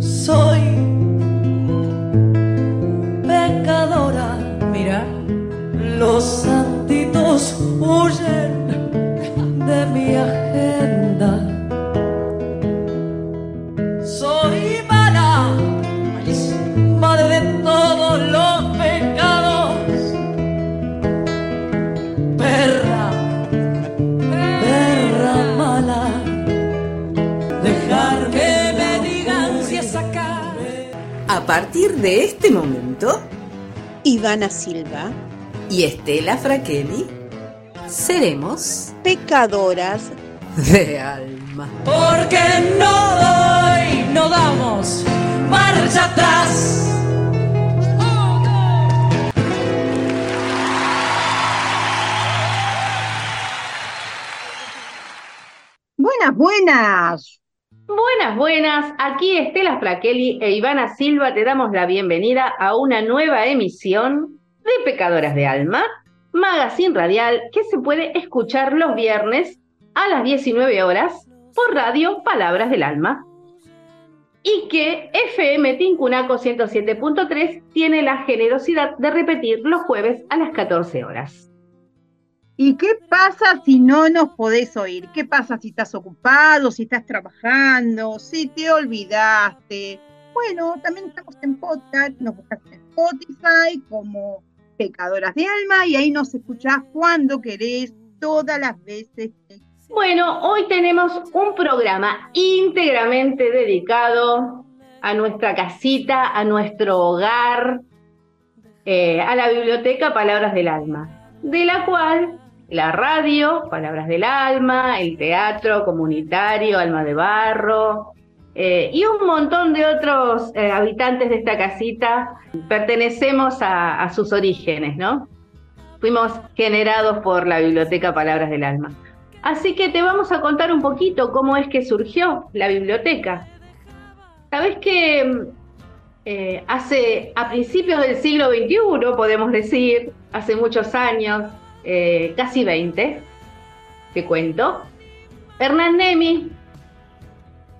soy partir de este momento, Ivana Silva, y Estela Fraquelli, seremos pecadoras de alma. Porque no doy, no damos marcha atrás. Buenas, buenas. Buenas, buenas. Aquí Estela Fraquelli e Ivana Silva te damos la bienvenida a una nueva emisión de Pecadoras de Alma, magazine radial que se puede escuchar los viernes a las 19 horas por radio Palabras del Alma. Y que FM Tincunaco 107.3 tiene la generosidad de repetir los jueves a las 14 horas. ¿Y qué pasa si no nos podés oír? ¿Qué pasa si estás ocupado, si estás trabajando, si te olvidaste? Bueno, también estamos en podcast, nos buscas en Spotify como Pecadoras de Alma y ahí nos escuchás cuando querés, todas las veces Bueno, hoy tenemos un programa íntegramente dedicado a nuestra casita, a nuestro hogar, eh, a la biblioteca Palabras del Alma, de la cual la radio, Palabras del Alma, el teatro comunitario, Alma de Barro, eh, y un montón de otros eh, habitantes de esta casita pertenecemos a, sus orígenes, ¿no? Fuimos generados por la biblioteca Palabras del Alma. Así que te vamos a contar un poquito cómo es que surgió la biblioteca. Sabes que eh, hace a principios del siglo XXI, podemos decir, hace muchos años, eh, casi 20, te cuento, Hernán Nemi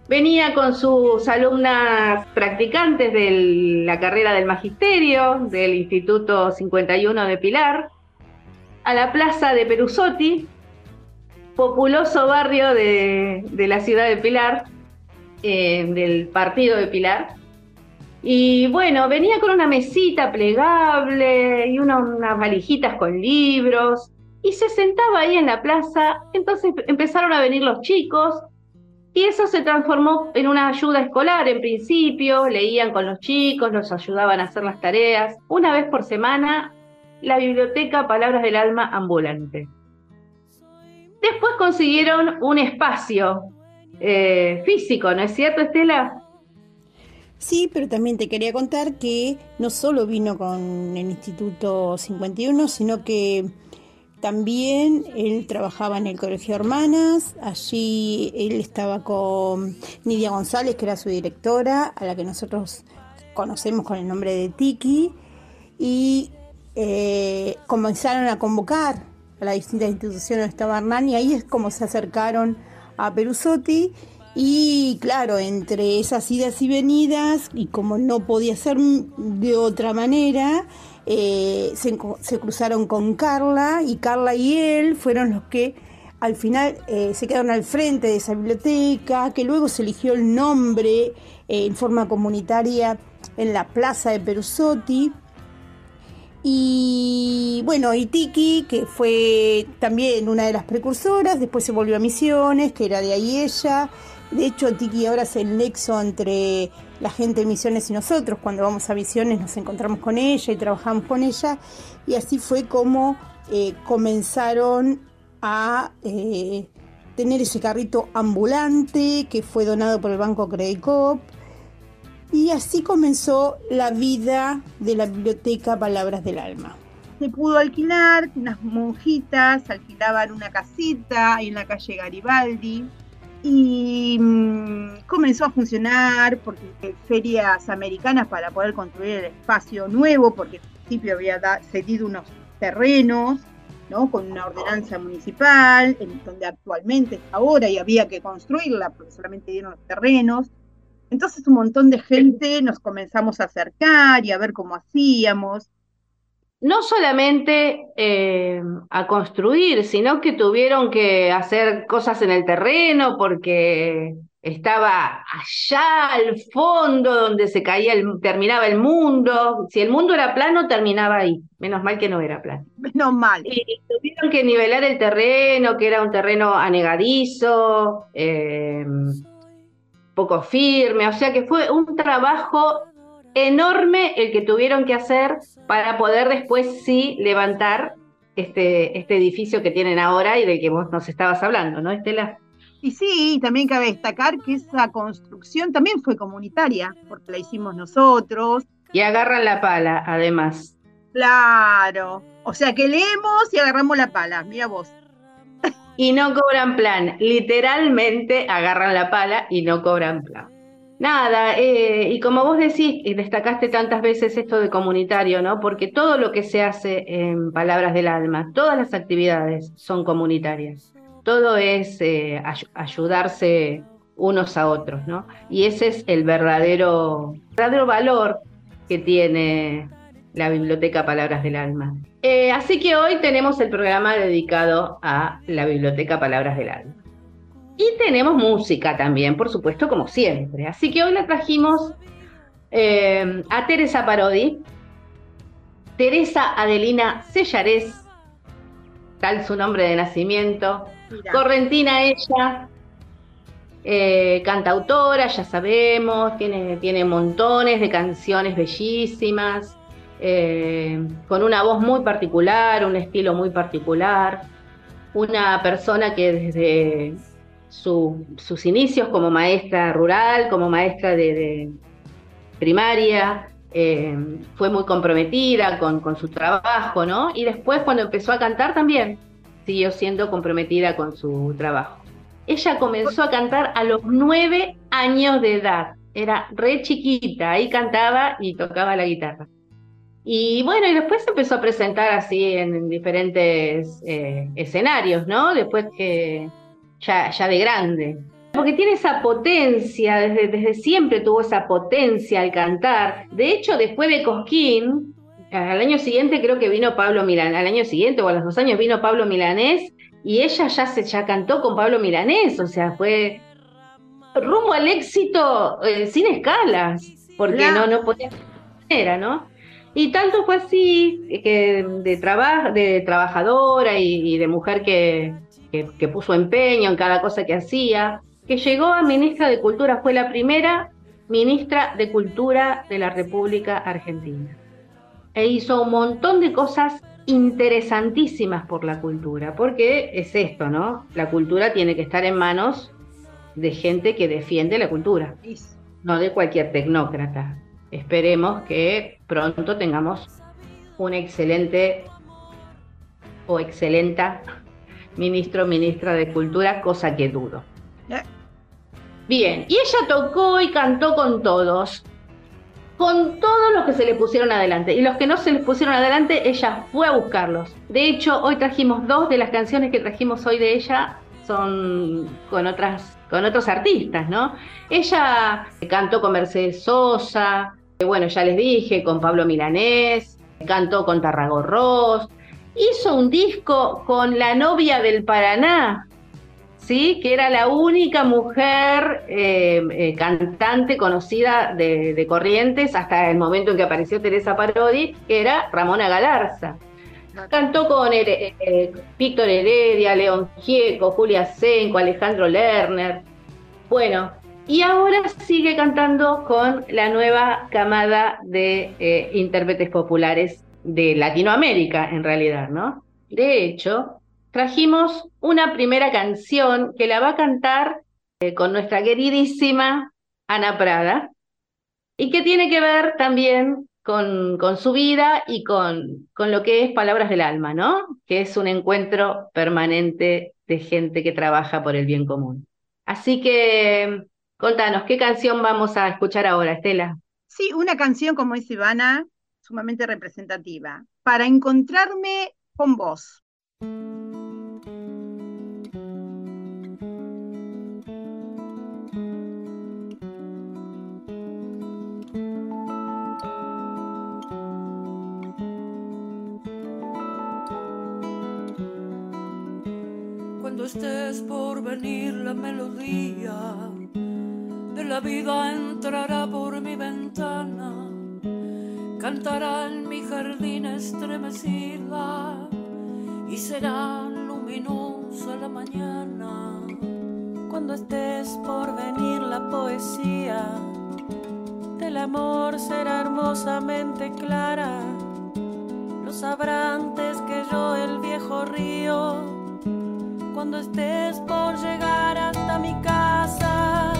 venía con sus alumnas practicantes de la carrera del magisterio del Instituto 51 de Pilar a la plaza de Perusotti, populoso barrio de, la ciudad de Pilar, eh, del partido de Pilar. Y bueno, venía con una mesita plegable y una- unas valijitas con libros y se sentaba ahí en la plaza. Entonces empezaron a venir los chicos y eso se transformó en una ayuda escolar en principio. Leían con los chicos, los ayudaban a hacer las tareas. Una vez por semana, la biblioteca Palabras del Alma ambulante. Después consiguieron un espacio eh, físico, ¿no es cierto, Estela? Sí, pero también te quería contar que no solo vino con el Instituto 51, sino que también él trabajaba en el Colegio Hermanas, allí él estaba con Nidia González, que era su directora, a la que nosotros conocemos con el nombre de Tiki, y eh, comenzaron a convocar a las distintas instituciones. Donde estaba Hernán, y ahí es como se acercaron a Perusotti, y claro, entre esas idas y venidas, y como no podía ser de otra manera, eh, se, cruzaron con Carla y Carla y él fueron los que al final eh, se quedaron al frente de esa biblioteca, que luego se eligió el nombre eh, en forma comunitaria en la plaza de Perusotti. Y bueno, y Tiki, que fue también una de las precursoras, después se volvió a Misiones, que era de ahí ella. De hecho, Tiki ahora es el nexo entre la gente de Misiones y nosotros. Cuando vamos a Misiones nos encontramos con ella y trabajamos con ella. Y así fue como eh, comenzaron a eh, tener ese carrito ambulante que fue donado por el Banco Credit. Y así comenzó la vida de la biblioteca Palabras del Alma. se pudo alquilar, unas monjitas alquilaban una casita ahí en la calle Garibaldi y mm, comenzó a funcionar porque ferias americanas para poder construir el espacio nuevo, porque al principio había da- cedido unos terrenos, ¿no? Con una ordenanza municipal, en donde actualmente está ahora y había que construirla porque solamente dieron los terrenos. Entonces un montón de gente nos comenzamos a acercar y a ver cómo hacíamos. No solamente eh, a construir, sino que tuvieron que hacer cosas en el terreno porque estaba allá al fondo donde se caía el, terminaba el mundo. Si el mundo era plano, terminaba ahí. Menos mal que no era plano. Menos mal. Y tuvieron que nivelar el terreno, que era un terreno anegadizo, eh, poco firme. O sea que fue un trabajo enorme el que tuvieron que hacer para poder después sí levantar este, este edificio que tienen ahora y del que vos nos estabas hablando, ¿no, Estela? Y sí, también cabe destacar que esa construcción también fue comunitaria, porque la hicimos nosotros. Y agarran la pala, además. Claro. O sea que leemos y agarramos la pala, mira vos. Y no cobran plan, literalmente agarran la pala y no cobran plan. Nada, eh, y como vos decís, y destacaste tantas veces esto de comunitario, ¿no? Porque todo lo que se hace en Palabras del Alma, todas las actividades son comunitarias todo es eh, ayudarse unos a otros, ¿no? Y ese es el verdadero, verdadero valor que tiene la Biblioteca Palabras del Alma. Eh, así que hoy tenemos el programa dedicado a la Biblioteca Palabras del Alma. Y tenemos música también, por supuesto, como siempre. Así que hoy le trajimos eh, a Teresa Parodi, Teresa Adelina Sellarés, tal su nombre de nacimiento, Correntina ella, eh, cantautora, ya sabemos, tiene, tiene montones de canciones bellísimas, eh, con una voz muy particular, un estilo muy particular, una persona que desde sus inicios como maestra rural, como maestra de, primaria, eh, fue muy comprometida con, con, su trabajo, ¿no? Y después cuando empezó a cantar también, siguió siendo comprometida con su trabajo. Ella comenzó a cantar a los nueve años de edad, era re chiquita, ahí cantaba y tocaba la guitarra. Y bueno, y después empezó a presentar así en diferentes eh, escenarios, ¿no? Después que ya, ya de grande. Porque tiene esa potencia, desde, desde siempre tuvo esa potencia al cantar. De hecho, después de Cosquín, al año siguiente creo que vino Pablo Milanés, al año siguiente o a los dos años vino Pablo Milanés y ella ya se ya cantó con Pablo Milanés, o sea, fue rumbo al éxito eh, sin escalas, porque no, no podía era, ¿no? Y tanto fue así que de, de trabajadora y, de mujer que, que puso empeño en cada cosa que hacía, que llegó a ministra de Cultura, fue la primera ministra de Cultura de la República Argentina e hizo un montón de cosas interesantísimas por la cultura, porque es esto, ¿no? La cultura tiene que estar en manos de gente que defiende la cultura, no de cualquier tecnócrata. Esperemos que pronto tengamos un excelente o excelenta ministro ministra de Cultura, cosa que dudo. Bien, y ella tocó y cantó con todos con todos los que se le pusieron adelante. Y los que no se les pusieron adelante, ella fue a buscarlos. De hecho, hoy trajimos dos de las canciones que trajimos hoy de ella, son con otras con otros artistas, ¿no? Ella cantó con Mercedes Sosa, bueno, ya les dije, con Pablo Milanés, cantó con Tarragorros, hizo un disco con la novia del Paraná, que era la única mujer eh, eh, cantante conocida de, Corrientes hasta el momento en que apareció Teresa Parodi, que era Ramona Galarza. Cantó con eh, Víctor Heredia, León Gieco, Julia Senco, Alejandro Lerner. Bueno, y ahora sigue cantando con la nueva camada de intérpretes populares de Latinoamérica, en realidad, ¿no? De hecho, trajimos una primera canción que la va a cantar eh, con nuestra queridísima Ana Prada y que tiene que ver también con, con su vida y con, con lo que es Palabras del Alma, ¿no? Que es un encuentro permanente de gente que trabaja por el bien común. Así que contanos, ¿qué canción vamos a escuchar ahora, Estela? Sí, una canción, como dice Ivana, sumamente representativa, para encontrarme con vos. cuando estés por venir la melodía de la vida entrará por mi ventana cantará en mi jardín estremecida y será luminosa la mañana. Cuando estés por venir la poesía del amor será hermosamente clara. Lo sabrá antes que yo el viejo río cuando estés por llegar hasta mi casa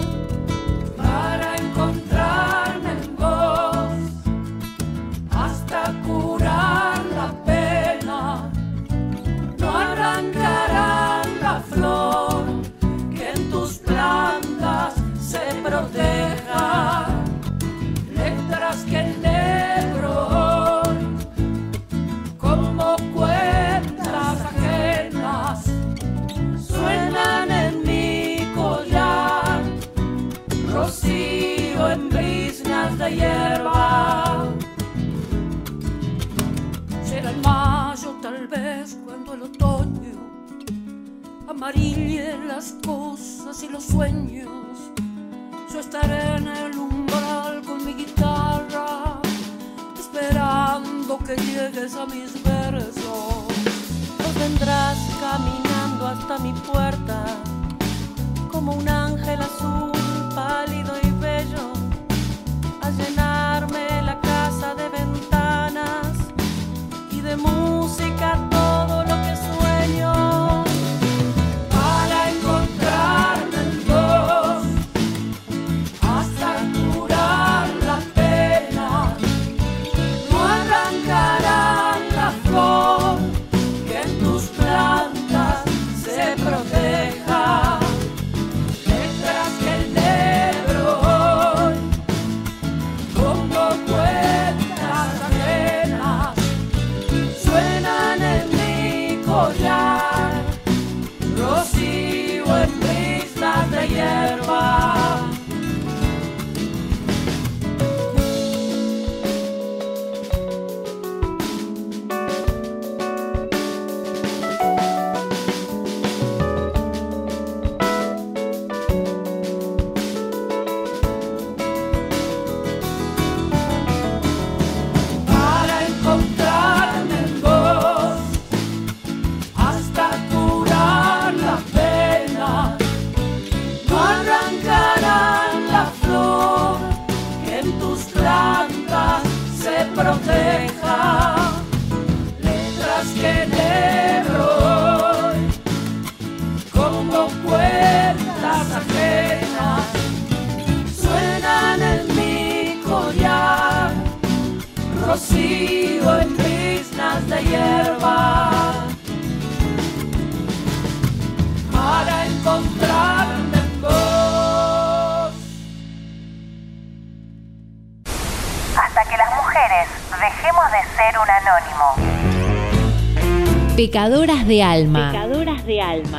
amarille las cosas y los sueños. Yo estaré en el umbral con mi guitarra, esperando que llegues a mis versos. Vos vendrás caminando hasta mi puerta como un ángel azul pálido y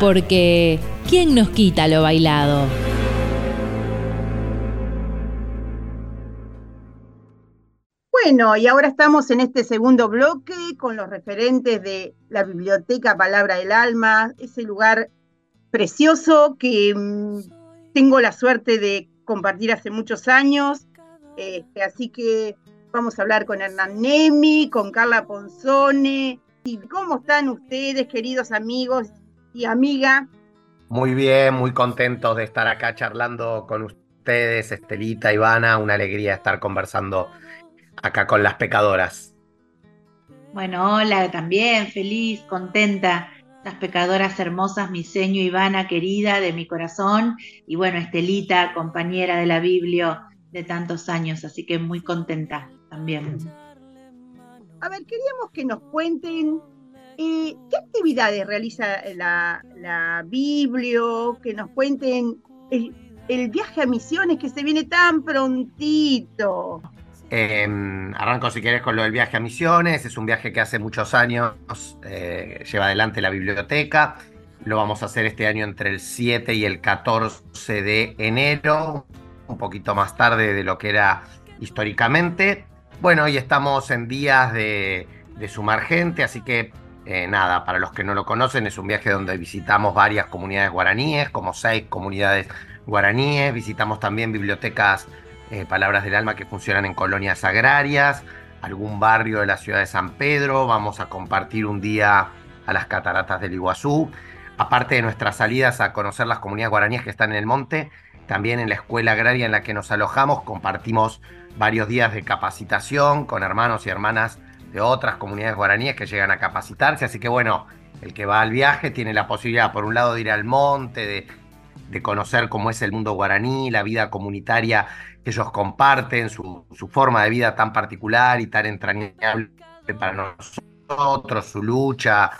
Porque, ¿quién nos quita lo bailado? Bueno, y ahora estamos en este segundo bloque con los referentes de la Biblioteca Palabra del Alma, ese lugar precioso que mm, tengo la suerte de compartir hace muchos años. Este, así que vamos a hablar con Hernán Nemi, con Carla Ponzone. ¿Y cómo están ustedes, queridos amigos y amiga? Muy bien, muy contentos de estar acá charlando con ustedes, Estelita, Ivana, una alegría estar conversando acá con las pecadoras. Bueno, hola, también feliz, contenta. Las pecadoras hermosas, mi seño Ivana, querida de mi corazón, y bueno, Estelita, compañera de la Biblia de tantos años, así que muy contenta también. A ver, queríamos que nos cuenten qué actividades realiza la, la Biblio, que nos cuenten el, viaje a misiones que se viene tan prontito. Eh, arranco si querés con lo del viaje a Misiones, es un viaje que hace muchos años eh, lleva adelante la biblioteca, lo vamos a hacer este año entre el 7 y el 14 de enero, un poquito más tarde de lo que era históricamente. Bueno, hoy estamos en días de sumar gente, así que Eh, nada, para los que no lo conocen, es un viaje donde visitamos varias comunidades guaraníes, como seis comunidades guaraníes, visitamos también bibliotecas eh, Palabras del Alma que funcionan en colonias agrarias, algún barrio de la ciudad de San Pedro, vamos a compartir un día a las cataratas del Iguazú, aparte de nuestras salidas a conocer las comunidades guaraníes que están en el monte, también en la escuela agraria en la que nos alojamos compartimos varios días de capacitación con hermanos y hermanas de otras comunidades guaraníes que llegan a capacitarse. Así que bueno, el que va al viaje tiene la posibilidad, por un lado, de ir al monte, de, conocer cómo es el mundo guaraní, la vida comunitaria que ellos comparten, su, su forma de vida tan particular y tan entrañable para nosotros, su lucha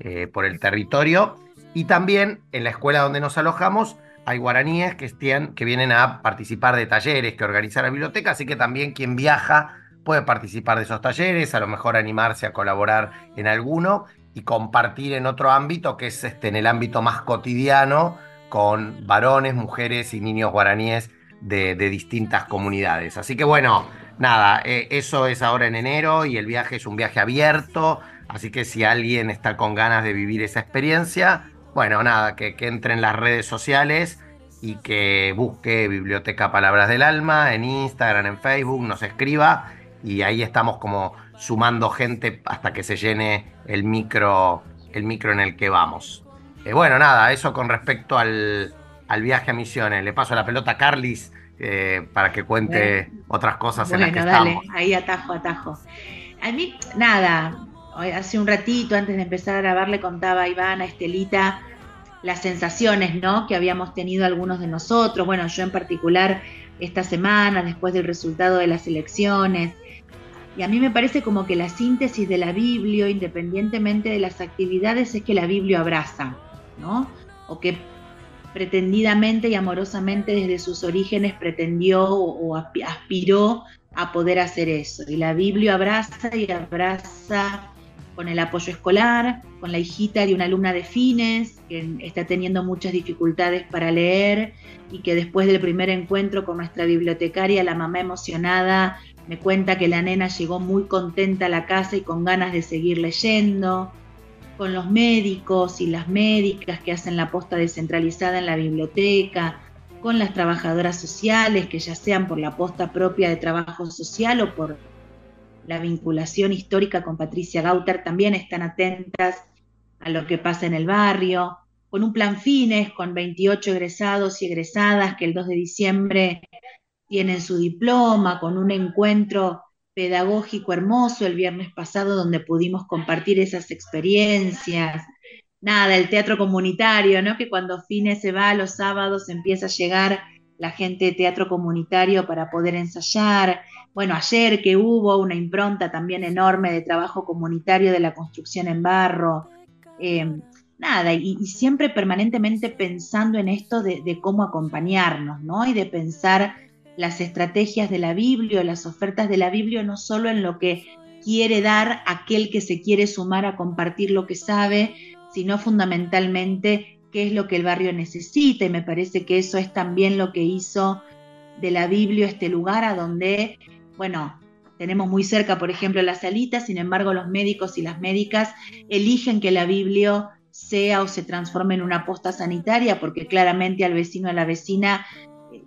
eh, por el territorio. Y también en la escuela donde nos alojamos hay guaraníes que, estén, que vienen a participar de talleres que organiza la biblioteca, así que también quien viaja puede participar de esos talleres, a lo mejor animarse a colaborar en alguno y compartir en otro ámbito, que es este, en el ámbito más cotidiano, con varones, mujeres y niños guaraníes de, distintas comunidades. Así que bueno, nada, eh, eso es ahora en enero y el viaje es un viaje abierto, así que si alguien está con ganas de vivir esa experiencia, bueno, nada, que, que entre en las redes sociales y que busque Biblioteca Palabras del Alma en Instagram, en Facebook, nos escriba y ahí estamos como sumando gente hasta que se llene el micro, el micro en el que vamos. Eh, bueno, nada, eso con respecto al, viaje a Misiones. Le paso la pelota a Carlis eh, para que cuente otras cosas en las que dale, ahí atajo, atajo. A mí, nada, hace un ratito antes de empezar a grabar le contaba a Ivana, a Estelita, las sensaciones, ¿no? Que habíamos tenido algunos de nosotros, bueno, yo en particular esta semana, después del resultado de las elecciones, y a mí me parece como que la síntesis de la Biblia, independientemente de las actividades, es que la Biblia abraza, ¿no? O que pretendidamente y amorosamente desde sus orígenes pretendió o aspiró a poder hacer eso. Y la Biblia abraza y abraza con el apoyo escolar, con la hijita de una alumna de fines que está teniendo muchas dificultades para leer y que después del primer encuentro con nuestra bibliotecaria, la mamá emocionada me cuenta que la nena llegó muy contenta a la casa y con ganas de seguir leyendo, con los médicos y las médicas que hacen la posta descentralizada en la biblioteca, con las trabajadoras sociales que ya sean por la posta propia de trabajo social o por la vinculación histórica con Patricia Gauter, también están atentas a lo que pasa en el barrio, con un plan fines, con 28 egresados y egresadas que el 2 de diciembre tienen su diploma, con un encuentro pedagógico hermoso el viernes pasado donde pudimos compartir esas experiencias. Nada, el teatro comunitario, ¿no? Que cuando Fines se va los sábados empieza a llegar la gente de teatro comunitario para poder ensayar. Bueno, ayer que hubo una impronta también enorme de trabajo comunitario de la construcción en barro. Eh, nada, y, siempre permanentemente pensando en esto de, cómo acompañarnos, ¿no? Y de pensar las estrategias de la Biblia, las ofertas de la Biblia, no solo en lo que quiere dar aquel que se quiere sumar a compartir lo que sabe, sino fundamentalmente qué es lo que el barrio necesita. Y me parece que eso es también lo que hizo de la Biblia este lugar a donde, bueno, tenemos muy cerca, por ejemplo, la salita, sin embargo, los médicos y las médicas eligen que la Biblia sea o se transforme en una posta sanitaria, porque claramente al vecino a la vecina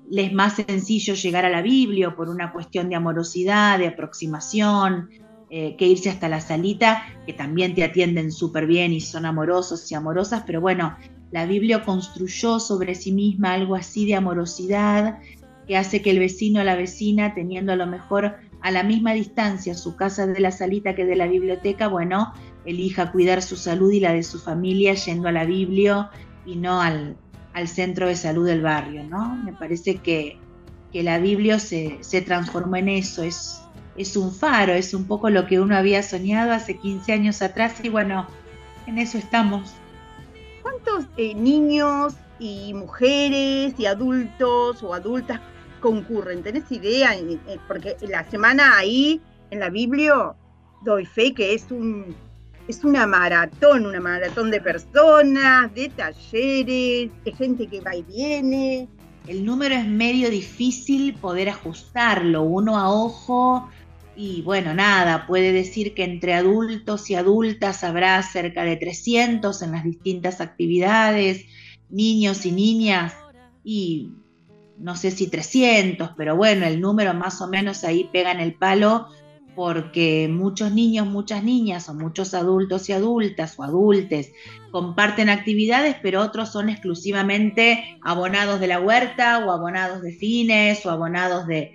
les es más sencillo llegar a la Biblia por una cuestión de amorosidad, de aproximación, eh, que irse hasta la salita, que también te atienden súper bien y son amorosos y amorosas, pero bueno, la Biblia construyó sobre sí misma algo así de amorosidad que hace que el vecino o la vecina, teniendo a lo mejor a la misma distancia su casa de la salita que de la biblioteca, bueno, elija cuidar su salud y la de su familia yendo a la Biblia y no al, al centro de salud del barrio, ¿no? Me parece que, la Biblia se, transformó en eso, es, es un faro, es un poco lo que uno había soñado hace 15 años atrás y bueno, en eso estamos. ¿Cuántos eh, niños y mujeres y adultos o adultas concurren? ¿Tenés idea? Porque la semana ahí en la Biblia doy fe que es un es una maratón, una maratón de personas, de talleres, de gente que va y viene. El número es medio difícil poder ajustarlo, uno a ojo Y bueno, nada, puede decir que entre adultos y adultas habrá cerca de 300 en las distintas actividades, niños y niñas, y no sé si 300, pero bueno, el número más o menos ahí pega en el palo porque muchos niños, muchas niñas o muchos adultos y adultas o adultes comparten actividades, pero otros son exclusivamente abonados de la huerta o abonados de cines o abonados de,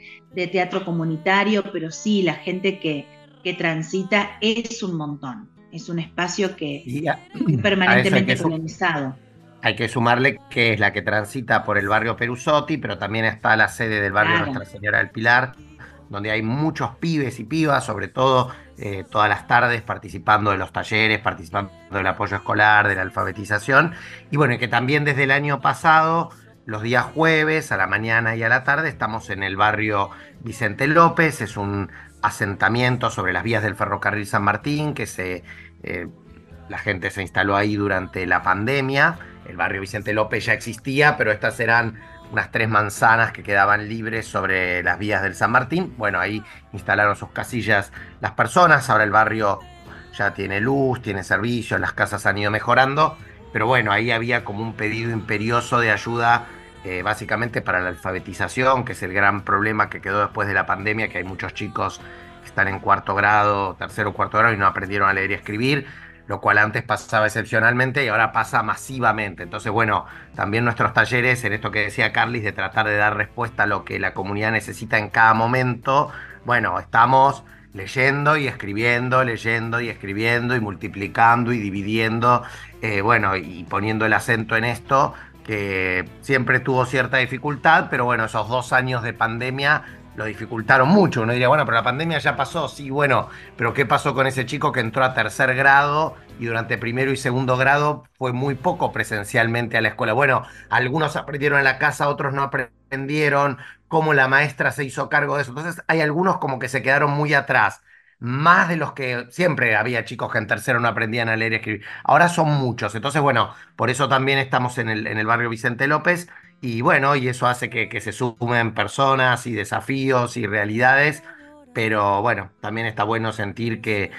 teatro comunitario, pero sí, la gente que, que, transita es un montón, es un espacio que es permanentemente colonizado. Hay que sumarle que es la que transita por el barrio Perusotti, pero también está la sede del barrio Nuestra Señora del Pilar, donde hay muchos pibes y pibas, sobre todo eh, todas las tardes participando de los talleres, participando del apoyo escolar, de la alfabetización. Y bueno, que también desde el año pasado, los días jueves, a la mañana y a la tarde, estamos en el barrio Vicente López, es un asentamiento sobre las vías del ferrocarril San Martín, que se, eh, la gente se instaló ahí durante la pandemia. El barrio Vicente López ya existía, pero estas eran unas tres manzanas que quedaban libres sobre las vías del San Martín. Bueno, ahí instalaron sus casillas las personas, ahora el barrio ya tiene luz, tiene servicios, las casas han ido mejorando, pero bueno, ahí había como un pedido imperioso de ayuda eh, básicamente para la alfabetización, que es el gran problema que quedó después de la pandemia, que hay muchos chicos que están en cuarto grado, tercero o cuarto grado y no aprendieron a leer y escribir lo cual antes pasaba excepcionalmente y ahora pasa masivamente. Entonces, bueno, también nuestros talleres, en esto que decía Carlis, de tratar de dar respuesta a lo que la comunidad necesita en cada momento, bueno, estamos leyendo y escribiendo, leyendo y escribiendo y multiplicando y dividiendo, eh, bueno, y poniendo el acento en esto, que siempre tuvo cierta dificultad, pero bueno, esos dos años de pandemia lo dificultaron mucho. Uno diría, bueno, pero la pandemia ya pasó, sí, bueno, pero ¿qué pasó con ese chico que entró a tercer grado y durante primero y segundo grado fue muy poco presencialmente a la escuela? Bueno, algunos aprendieron en la casa, otros no aprendieron, cómo la maestra se hizo cargo de eso. Entonces hay algunos como que se quedaron muy atrás. Más de los que siempre había chicos que en tercero no aprendían a leer y escribir. Ahora son muchos. Entonces, bueno, por eso también estamos en el, en el barrio Vicente López y bueno, y eso hace que, se sumen personas y desafíos y realidades, pero bueno, también está bueno sentir que,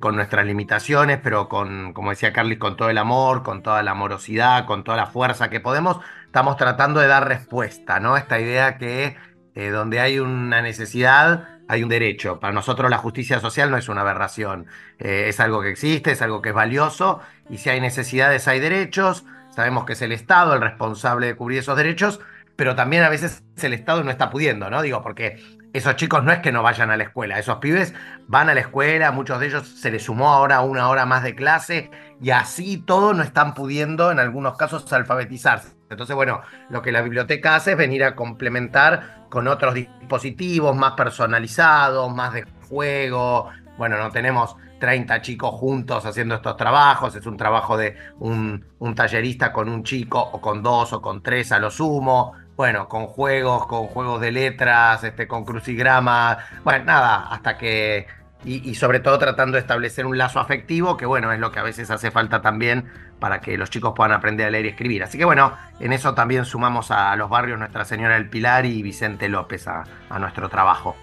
con nuestras limitaciones, pero con, como decía Carly, con todo el amor, con toda la amorosidad, con toda la fuerza que podemos, estamos tratando de dar respuesta, ¿no? Esta idea que eh, donde hay una necesidad, hay un derecho. Para nosotros la justicia social no es una aberración, eh, es algo que existe, es algo que es valioso, y si hay necesidades, hay derechos. Sabemos que es el Estado el responsable de cubrir esos derechos, pero también a veces el Estado no está pudiendo, ¿no? Digo, porque esos chicos no es que no vayan a la escuela, esos pibes van a la escuela, muchos de ellos se les sumó ahora una hora más de clase y así todo no están pudiendo en algunos casos alfabetizarse. Entonces, bueno, lo que la biblioteca hace es venir a complementar con otros dispositivos más personalizados, más de juego. Bueno, no tenemos 30 chicos juntos haciendo estos trabajos, es un trabajo de un, tallerista con un chico o con dos o con tres a lo sumo, bueno, con juegos, con juegos de letras, este, con crucigramas, bueno, nada, hasta que, y, sobre todo tratando de establecer un lazo afectivo, que bueno, es lo que a veces hace falta también para que los chicos puedan aprender a leer y escribir. Así que bueno, en eso también sumamos a los barrios Nuestra Señora del Pilar y Vicente López a, a nuestro trabajo.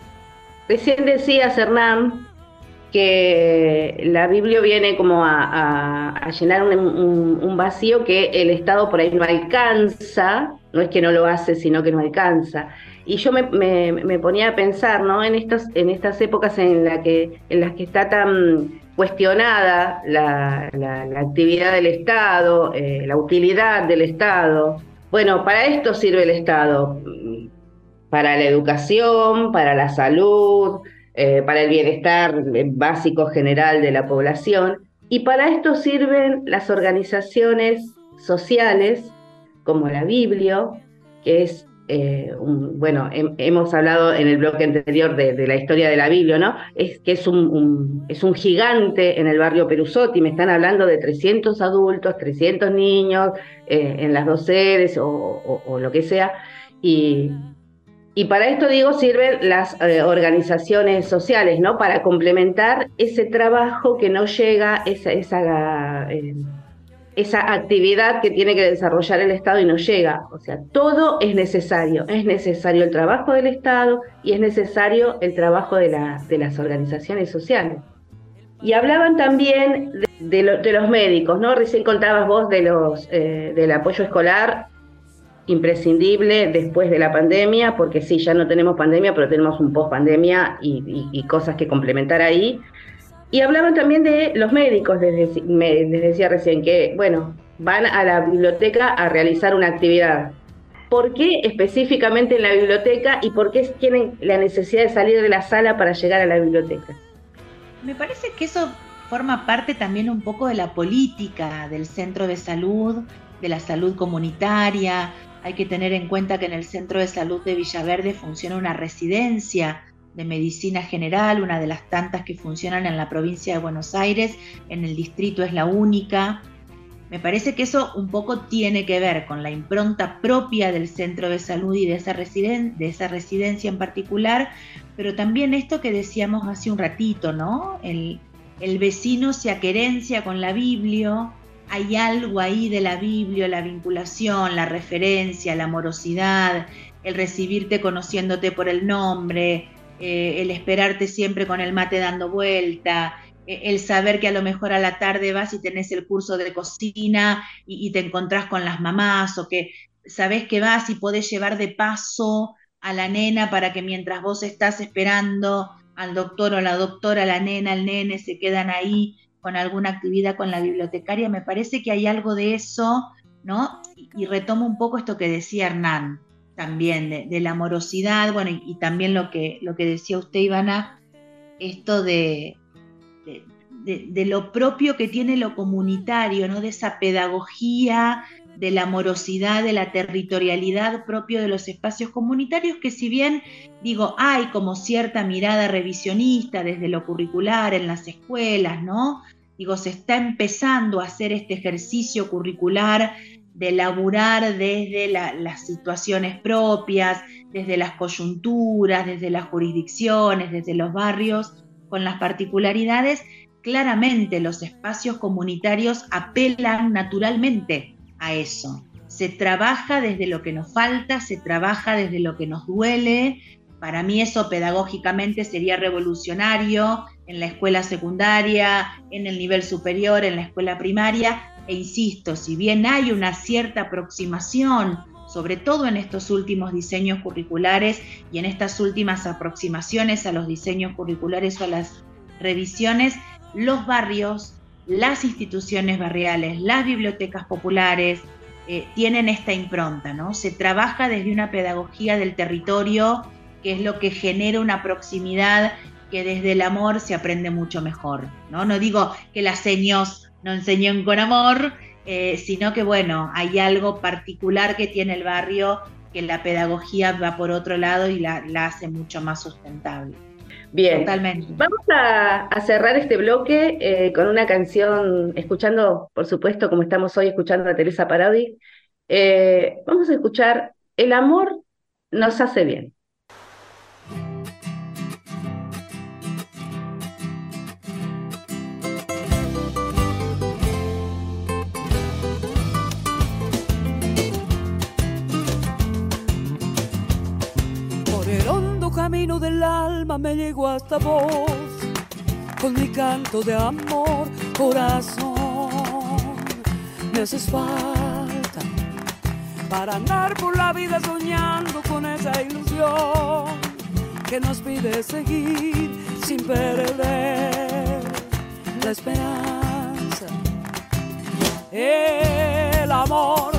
Recién decías, Hernán, que la Biblia viene como a, llenar un, vacío que el Estado por ahí no alcanza, no es que no lo hace, sino que no alcanza. Y yo me, ponía a pensar, ¿no? En estas, en estas épocas en, la que, en las que está tan cuestionada la, actividad del Estado, eh, la utilidad del Estado. Bueno, para esto sirve el Estado, para la educación, para la salud, eh, para el bienestar básico general de la población. Y para esto sirven las organizaciones sociales como la Biblio, que es, eh, bueno, hemos hablado en el bloque anterior de, la historia de la Biblio, ¿no? Es que es un, es un gigante en el barrio Perusotti, me están hablando de 300 adultos, 300 niños eh, en las dos sedes o, o lo que sea, y, y para esto, digo, sirven las eh, organizaciones sociales, ¿no? Para complementar ese trabajo que no llega, esa, esa, eh, esa actividad que tiene que desarrollar el Estado y no llega. O sea, todo es necesario. Es necesario el trabajo del Estado y es necesario el trabajo de, de las organizaciones sociales. Y hablaban también de, los médicos, ¿no? Recién contabas vos de los, eh, del apoyo escolar imprescindible después de la pandemia, porque sí, ya no tenemos pandemia, pero tenemos un post pandemia y, cosas que complementar ahí. Y hablaban también de los médicos, les, les decía recién, que, bueno, van a la biblioteca a realizar una actividad. ¿Por qué específicamente en la biblioteca y por qué tienen la necesidad de salir de la sala para llegar a la biblioteca? Me parece que eso forma parte también un poco de la política del centro de salud, de la salud comunitaria. Hay que tener en cuenta que en el centro de salud de Villaverde funciona una residencia de medicina general, una de las tantas que funcionan en la provincia de Buenos Aires, en el distrito es la única. Me parece que eso un poco tiene que ver con la impronta propia del centro de salud y de esa, de esa residencia en particular, pero también esto que decíamos hace un ratito, ¿no? El, vecino se aquerencia con la Biblia, hay algo ahí de la Biblia, la vinculación, la referencia, la amorosidad, el recibirte conociéndote por el nombre, eh, el esperarte siempre con el mate dando vuelta, eh, el saber que a lo mejor a la tarde vas y tenés el curso de cocina y, y te encontrás con las mamás o que sabes que vas y podés llevar de paso a la nena para que mientras vos estás esperando al doctor o la doctora, la nena, el nene se quedan ahí con alguna actividad con la bibliotecaria, me parece que hay algo de eso, ¿no? Y, retomo un poco esto que decía Hernán también, de, la amorosidad, bueno, y, también lo que, lo que decía usted, Ivana, esto de, de, lo propio que tiene lo comunitario, ¿no? De esa pedagogía de la morosidad, de la territorialidad propio de los espacios comunitarios, que si bien digo, hay como cierta mirada revisionista desde lo curricular en las escuelas, ¿no? Digo, se está empezando a hacer este ejercicio curricular de laburar desde las situaciones propias, desde las coyunturas, desde las jurisdicciones, desde los barrios, con las particularidades, claramente los espacios comunitarios apelan naturalmente a eso. Se trabaja desde lo que nos falta, se trabaja desde lo que nos duele. Para mí eso pedagógicamente sería revolucionario en la escuela secundaria, en el nivel superior, en la escuela primaria. E insisto, si bien hay una cierta aproximación, sobre todo en estos últimos diseños curriculares y en estas últimas aproximaciones a los diseños curriculares o a las revisiones, los barrios las instituciones barriales, las bibliotecas populares, eh, tienen esta impronta, ¿no? Se trabaja desde una pedagogía del territorio, que es lo que genera una proximidad que desde el amor se aprende mucho mejor, ¿no? No digo que las seños no enseñen con amor, eh, sino que, bueno, hay algo particular que tiene el barrio que la pedagogía va por otro lado y la hace mucho más sustentable. Bien, Totalmente. vamos a, cerrar este bloque eh, con una canción, escuchando, por supuesto, como estamos hoy escuchando a Teresa Parodi. Eh, vamos a escuchar El amor nos hace bien. Del alma me llegó hasta vos, con mi canto de amor, corazón. Me haces falta para andar por la vida soñando con esa ilusión que nos pide seguir sin perder la esperanza. El amor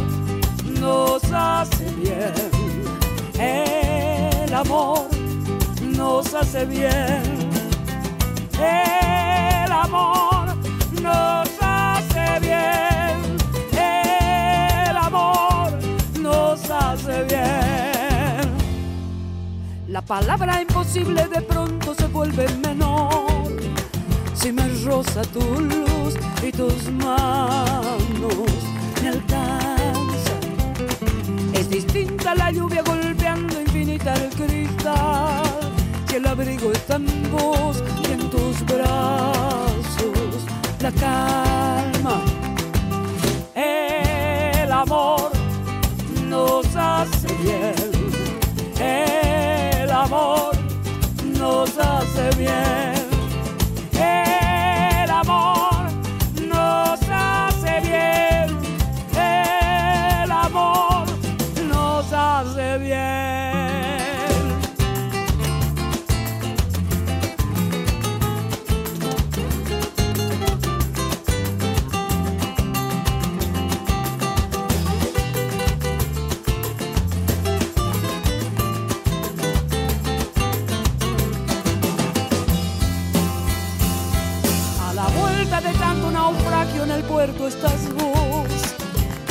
nos hace bien. El amor nos hace bien. El amor nos hace bien. El amor nos hace bien. La palabra imposible de pronto se vuelve menor. Si me roza tu luz y tus manos me alcanza. Es distinta la lluvia golpeando infinita el cristal el abrigo están vos y en tus brazos la calma. El amor nos hace bien, el amor nos hace bien. El amor nos hace bien, el amor nos hace bien.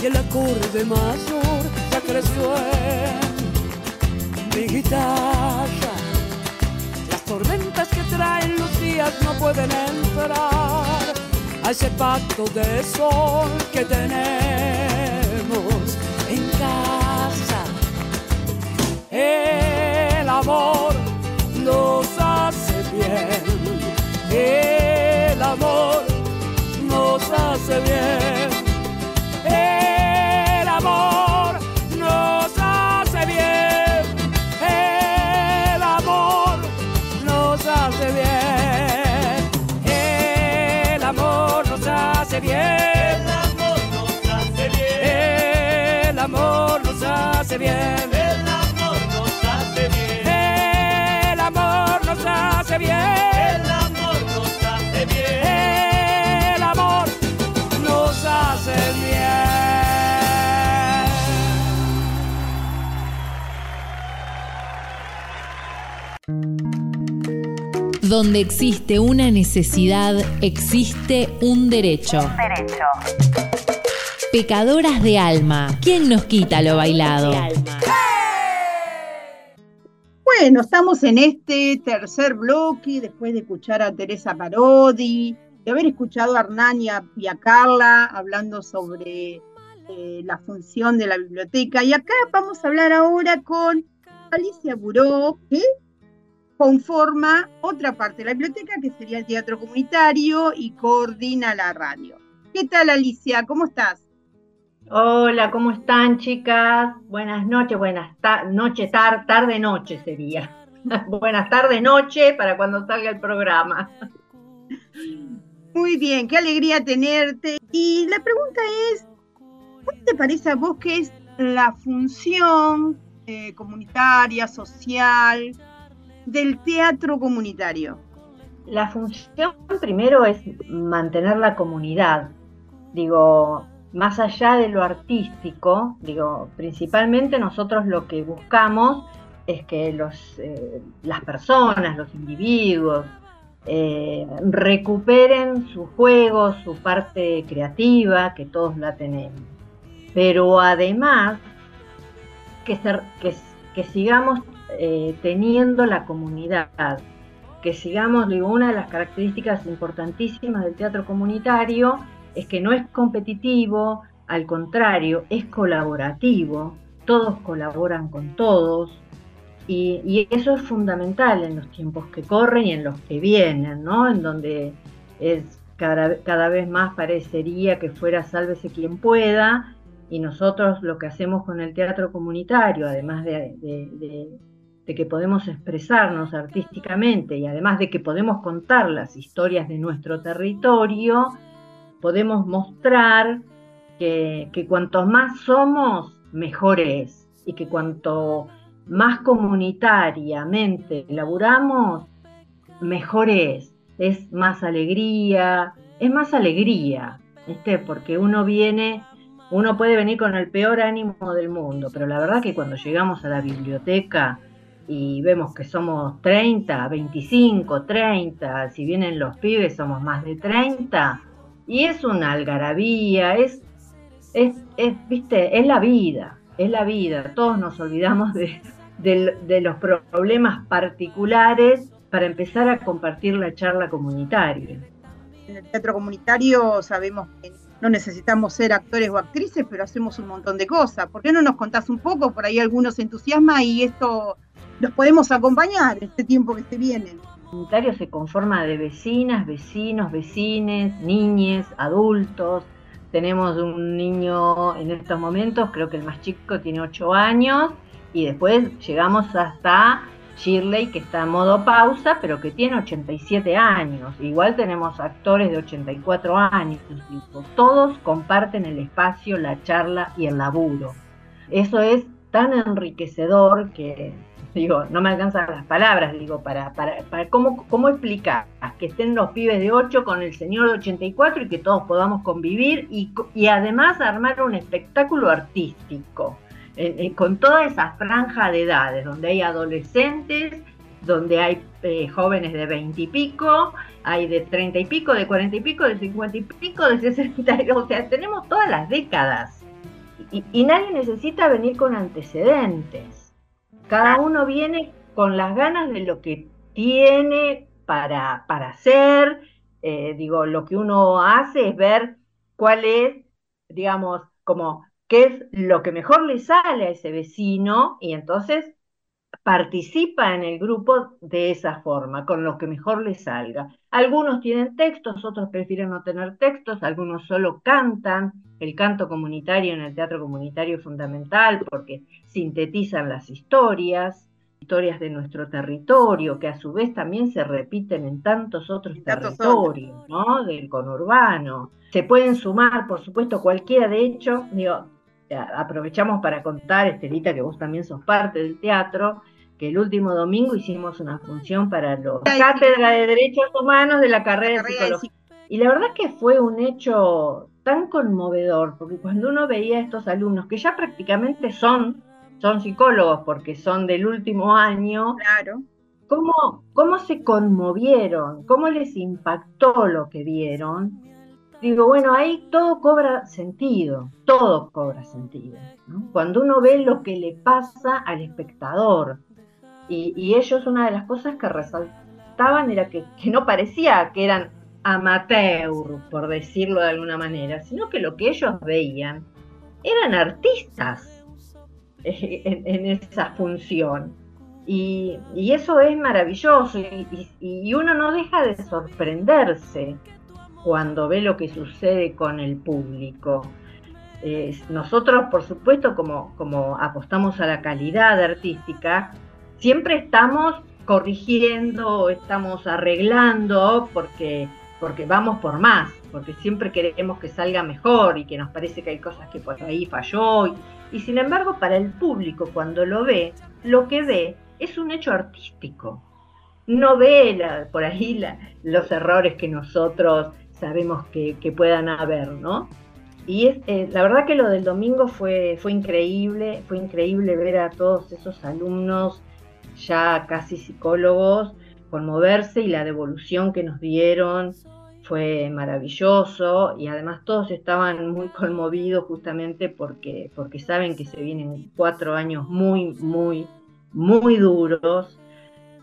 El acorde mayor ya creció en mi guitarra. Las tormentas que traen los días no pueden entrar a ese pacto de sol que tenemos en casa. El amor nos hace bien. El amor nos hace bien. Bien. El amor nos hace bien. El amor nos hace bien. El amor nos hace bien. El amor nos hace bien. Donde existe una necesidad, existe un derecho. Derecho. Pecadoras de alma. ¿Quién nos quita lo bailado? Bueno, estamos en este tercer bloque, después de escuchar a Teresa Parodi, de haber escuchado a Hernán y a, Carla hablando sobre eh, la función de la biblioteca. Y acá vamos a hablar ahora con Alicia Buró, que conforma otra parte de la biblioteca, que sería el teatro comunitario, y coordina la radio. ¿Qué tal, Alicia? ¿Cómo estás? Hola, ¿cómo están, chicas? Buenas noches, buenas ta- noche, tar- tarde, noche sería. buenas tardes, noche para cuando salga el programa. Muy bien, qué alegría tenerte. Y la pregunta es, ¿cuál te parece a vos que es la función eh, comunitaria, social del teatro comunitario? La función primero es mantener la comunidad. Digo, más allá de lo artístico, digo, principalmente nosotros lo que buscamos es que los, eh, las personas, los individuos, eh, recuperen su juego, su parte creativa, que todos la tenemos. Pero además, que, ser- que, que sigamos eh, teniendo la comunidad, que sigamos, digo, una de las características importantísimas del teatro comunitario es que no es competitivo, al contrario, es colaborativo, todos colaboran con todos, y, eso es fundamental en los tiempos que corren y en los que vienen, ¿no? En donde es cada, cada vez más parecería que fuera sálvese quien pueda, y nosotros lo que hacemos con el teatro comunitario, además de, de- de- de que podemos expresarnos artísticamente y además de que podemos contar las historias de nuestro territorio, podemos mostrar que, que cuanto más somos, mejor es, y que cuanto más comunitariamente laburamos, mejor es, es más alegría, es más alegría, ¿viste? Porque uno viene, uno puede venir con el peor ánimo del mundo, pero la verdad que cuando llegamos a la biblioteca y vemos que somos 30, 25, 30, si vienen los pibes somos más de 30, y es una algarabía, es, es, es, viste, es la vida, es la vida, todos nos olvidamos de, de- de los problemas particulares para empezar a compartir la charla comunitaria. En el teatro comunitario sabemos que no necesitamos ser actores o actrices, pero hacemos un montón de cosas. ¿Por qué no nos contás un poco? Por ahí algunos entusiasma y esto los podemos acompañar este tiempo que se viene. Comunitario se conforma de vecinas, vecinos, vecines, niñes, adultos. Tenemos un niño en estos momentos, creo que el más chico tiene 8 años, y después llegamos hasta Shirley, que está en modo pausa, pero que tiene 87 años. Igual tenemos actores de 84 años. Todos comparten el espacio, la charla y el laburo. Eso es tan enriquecedor que, digo, no me alcanzan las palabras, digo, para, para, para cómo, cómo explicar que estén los pibes de 8 con el señor de 84 y que todos podamos convivir y, y además armar un espectáculo artístico con toda esa franja de edades, donde hay adolescentes, donde hay eh, jóvenes de 20 y pico, hay de 30 y pico, de 40 y pico, de 50 y pico, de 60, o sea, tenemos todas las décadas. Y, nadie necesita venir con antecedentes. Cada uno viene con las ganas de lo que tiene para, para hacer. Eh, digo, lo que uno hace es ver cuál es, digamos, como qué es lo que mejor le sale a ese vecino y entonces participa en el grupo de esa forma, con lo que mejor le salga. Algunos tienen textos, otros prefieren no tener textos, algunos solo cantan. El canto comunitario en el teatro comunitario es fundamental porque sintetizan las historias, historias de nuestro territorio, que a su vez también se repiten en tantos otros territorios, ¿no? Del conurbano. Se pueden sumar, por supuesto, cualquiera de hecho, digo, aprovechamos para contar, Estelita, que vos también sos parte del teatro, que el último domingo hicimos una función para los cátedra de Derechos Humanos de la carrera de Psicología. Y la verdad que fue un hecho tan conmovedor, porque cuando uno veía a estos alumnos, que ya prácticamente son, son psicólogos, porque son del último año, claro. cómo, cómo se conmovieron, cómo les impactó lo que vieron, digo, bueno, ahí todo cobra sentido, todo cobra sentido. Cuando uno ve lo que le pasa al espectador, y, ellos una de las cosas que resaltaban era que, no parecía que eran amateur, por decirlo de alguna manera, sino que lo que ellos veían eran artistas en, esa función. Y, eso es maravilloso y, uno no deja de sorprenderse cuando ve lo que sucede con el público. nosotros, por supuesto, como, apostamos a la calidad artística, siempre estamos corrigiendo, estamos arreglando, porque, porque vamos por más, porque siempre queremos que salga mejor y que nos parece que hay cosas que por ahí falló. Y sin embargo, para el público, cuando lo ve, lo que ve es un hecho artístico. No ve por ahí los errores que nosotros sabemos que, puedan haber, ¿no? Y es, eh, la verdad que lo del domingo fue, fue increíble, fue increíble ver a todos esos alumnos ya casi psicólogos conmoverse y la devolución que nos dieron fue maravilloso y además todos estaban muy conmovidos justamente porque, porque saben que se vienen cuatro años muy, muy, muy duros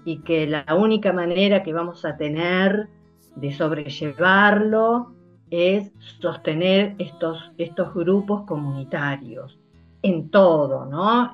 y que la única manera que vamos a tener de sobrellevarlo es sostener estos, estos grupos comunitarios en todo, ¿no?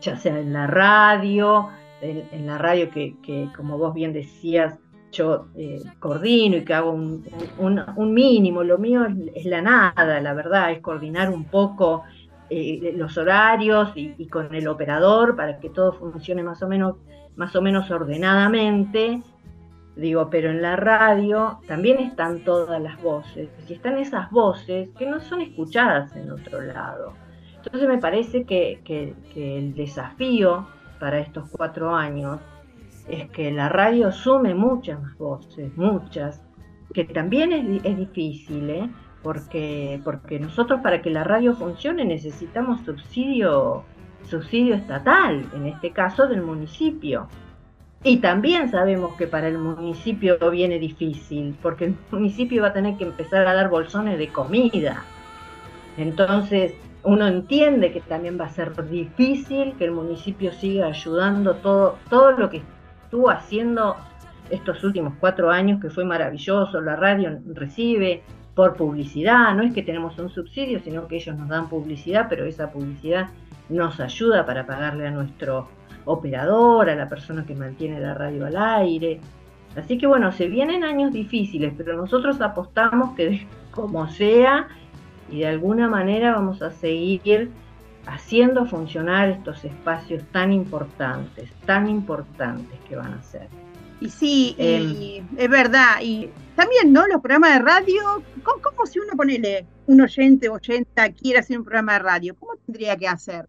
ya sea en la radio, en, la radio que, como vos bien decías, yo eh, coordino y que hago un, mínimo, lo mío es, la nada, la verdad, es coordinar un poco eh, los horarios y, y, con el operador para que todo funcione más o menos, más o menos ordenadamente Digo, pero en la radio también están todas las voces, y están esas voces que no son escuchadas en otro lado. Entonces me parece que, el desafío para estos cuatro años es que la radio sume muchas más voces, muchas, que también es, es difícil, ¿eh? porque, porque nosotros para que la radio funcione necesitamos subsidio, subsidio estatal, en este caso del municipio. Y también sabemos que para el municipio viene difícil, porque el municipio va a tener que empezar a dar bolsones de comida. Entonces, uno entiende que también va a ser difícil que el municipio siga ayudando todo, todo lo que estuvo haciendo estos últimos cuatro años, que fue maravilloso. La radio recibe por publicidad, no es que tenemos un subsidio, sino que ellos nos dan publicidad, pero esa publicidad nos ayuda para pagarle a nuestro operador, a la persona que mantiene la radio al aire. Así que bueno, se vienen años difíciles, pero nosotros apostamos que como sea y de alguna manera vamos a seguir haciendo funcionar estos espacios tan importantes, tan importantes que van a ser. Y sí, y es verdad. Y también, ¿no? Los programas de radio, ¿cómo, si uno ponele un oyente o oyenta quiere hacer un programa de radio? ¿Cómo tendría que hacer?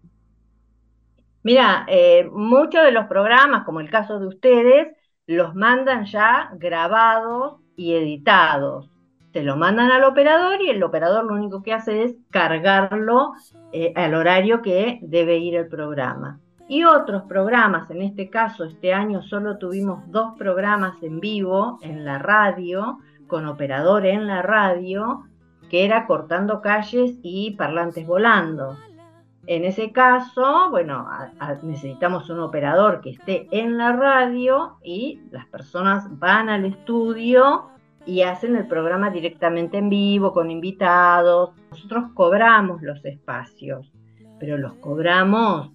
Mira, eh, muchos de los programas, como el caso de ustedes, los mandan ya grabados y editados. Se lo mandan al operador y el operador lo único que hace es cargarlo eh, al horario que debe ir el programa y otros programas, en este caso este año solo tuvimos dos programas en vivo en la radio, con operador en la radio, que era cortando calles y parlantes volando. En ese caso, bueno, necesitamos un operador que esté en la radio y las personas van al estudio y hacen el programa directamente en vivo con invitados. Nosotros cobramos los espacios, pero los cobramos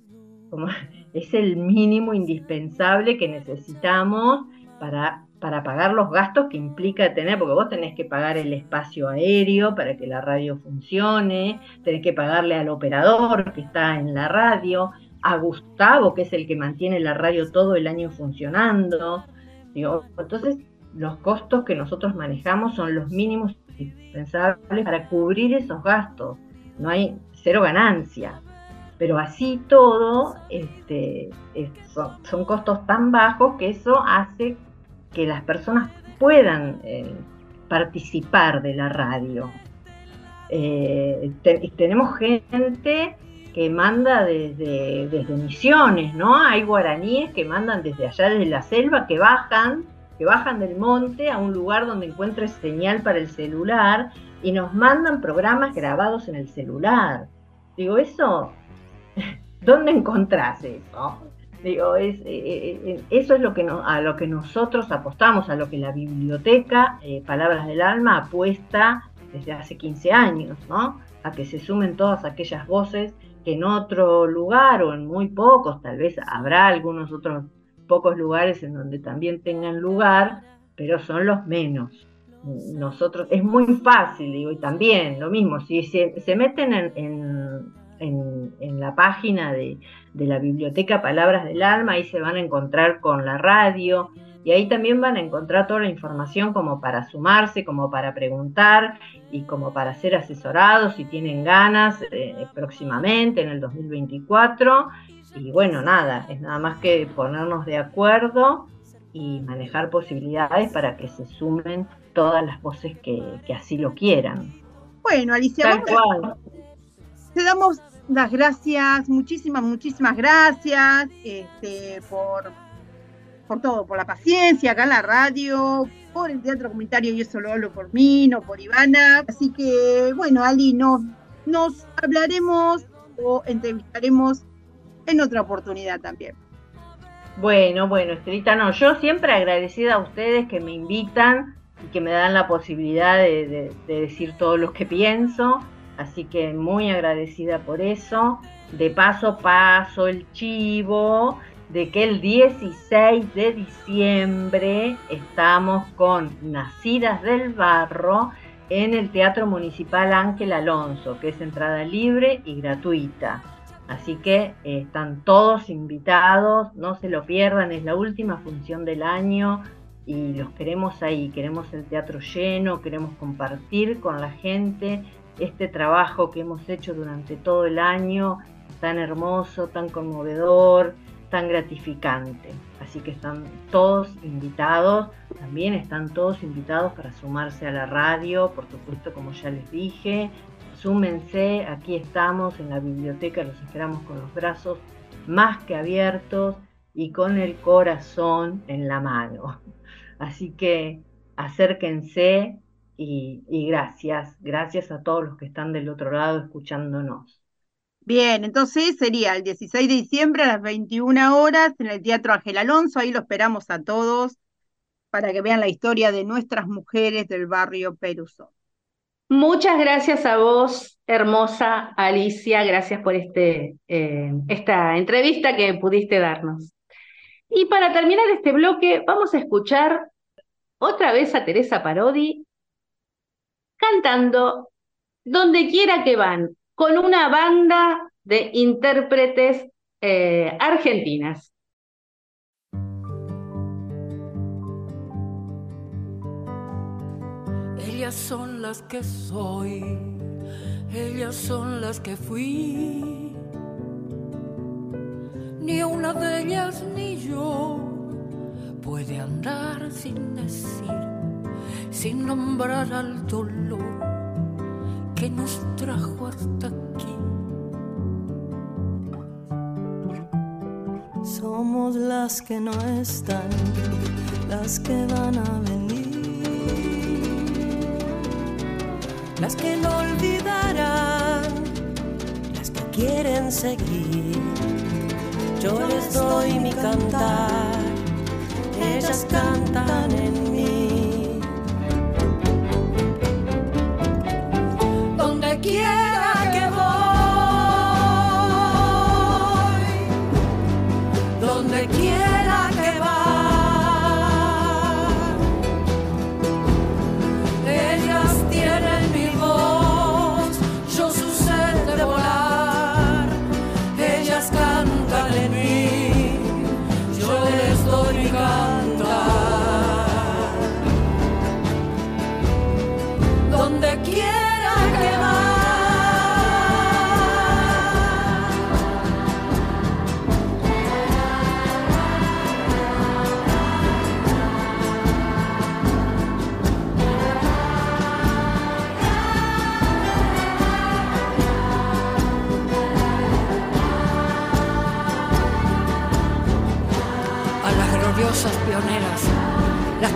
como es el mínimo indispensable que necesitamos para, para pagar los gastos que implica tener, porque vos tenés que pagar el espacio aéreo para que la radio funcione, tenés que pagarle al operador que está en la radio, a Gustavo, que es el que mantiene la radio todo el año funcionando. entonces, los costos que nosotros manejamos son los mínimos indispensables para cubrir esos gastos. No hay cero ganancia pero así todo este, son, costos tan bajos que eso hace que las personas puedan eh, participar de la radio. Eh, tenemos gente que manda desde, desde misiones, ¿no? Hay guaraníes que mandan desde allá, desde la selva, que bajan, que bajan del monte a un lugar donde encuentres señal para el celular y nos mandan programas grabados en el celular. Digo, eso ¿Dónde encontrás eso? Digo, es, eh, eh, eh, eso es lo que a lo que nosotros apostamos, a lo que la biblioteca Palabras del Alma apuesta desde hace 15 años, ¿no? A que se sumen todas aquellas voces que en otro lugar o en muy pocos, tal vez habrá algunos otros pocos lugares en donde también tengan lugar, pero son los menos. Nosotros, es muy fácil, digo, y también lo mismo, si se, meten en en, la página de, la biblioteca Palabras del Alma, ahí se van a encontrar con la radio y ahí también van a encontrar toda la información como para sumarse, como para preguntar y como para ser asesorados si tienen ganas eh, próximamente en el 2024. Y bueno, nada, es nada más que ponernos de acuerdo y manejar posibilidades para que se sumen todas las voces que, así lo quieran. Bueno, Alicia, te damos las gracias, muchísimas, muchísimas gracias este, por, por todo, por la paciencia acá en la radio, por el teatro comunitario, y eso lo hablo por mí, no por Ivana. Así que, bueno, Ali, nos, nos hablaremos o entrevistaremos en otra oportunidad también. Bueno, bueno, Estelita, no, yo siempre agradecida a ustedes que me invitan y que me dan la posibilidad de decir todo lo que pienso Así que muy agradecida por eso. De paso paso el chivo de que el 16 de diciembre estamos con Nacidas del Barro en el Teatro Municipal Ángel Alonso, que es entrada libre y gratuita. Así que eh, están todos invitados, no se lo pierdan, es la última función del año y los queremos ahí, queremos el teatro lleno, queremos compartir con la gente este trabajo que hemos hecho durante todo el año, tan hermoso, tan conmovedor, tan gratificante. Así que están todos invitados, también están todos invitados para sumarse a la radio, por supuesto, como ya les dije. Súmense, aquí estamos en la biblioteca, los esperamos con los brazos más que abiertos y con el corazón en la mano. Así que acérquense, y, gracias, gracias a todos los que están del otro lado escuchándonos. Bien, entonces sería el 16 de diciembre a las 21 horas en el Teatro Ángel Alonso, ahí lo esperamos a todos para que vean la historia de nuestras mujeres del barrio Peruzón. Muchas gracias a vos, hermosa Alicia, gracias por este, eh, esta entrevista que pudiste darnos. Y para terminar este bloque, vamos a escuchar otra vez a Teresa Parodi cantando donde quiera que van, con una banda de intérpretes eh, argentinas. Ellas son las que soy, ellas son las que fui. Ni una de ellas ni yo puede andar sin decir, sin nombrar al dolor que nos trajo hasta aquí. Somos las que no están, las que van a venir las que no olvidarán, las que quieren seguir. Yo les doy mi cantar, ellas cantan en mí. Donde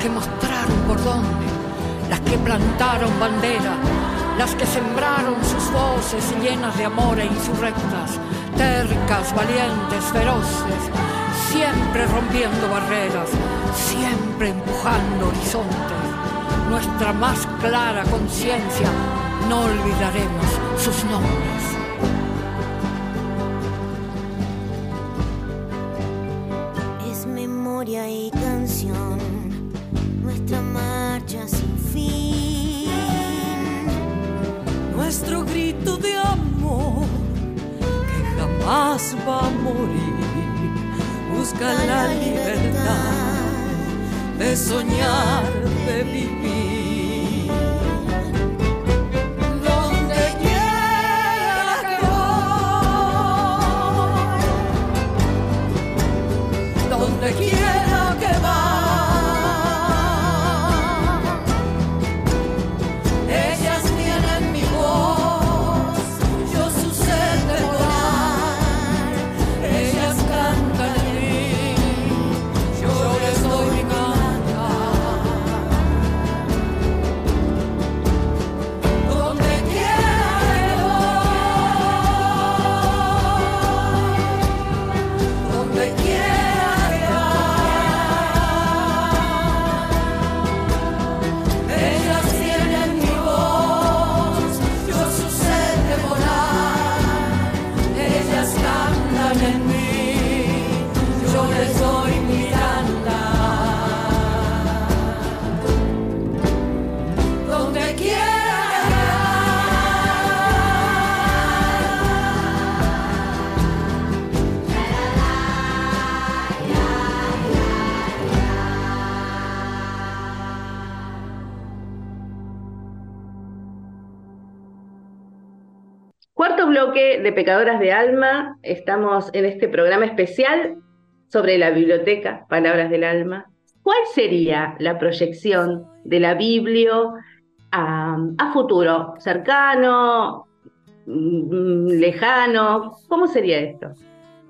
que mostraron por dónde, las que plantaron bandera, las que sembraron sus voces llenas de amor e insurrectas, tercas, valientes, feroces, siempre rompiendo barreras, siempre empujando horizontes. Nuestra más clara conciencia, no olvidaremos sus nombres. Jamás va a morir. Busca la libertad de soñar, de vivir. De Pecadoras de Alma. Estamos en este programa especial sobre la biblioteca, Palabras del Alma. ¿Cuál sería la proyección de la Biblia a, a futuro? ¿Cercano? mm, ¿Lejano? ¿Cómo sería esto?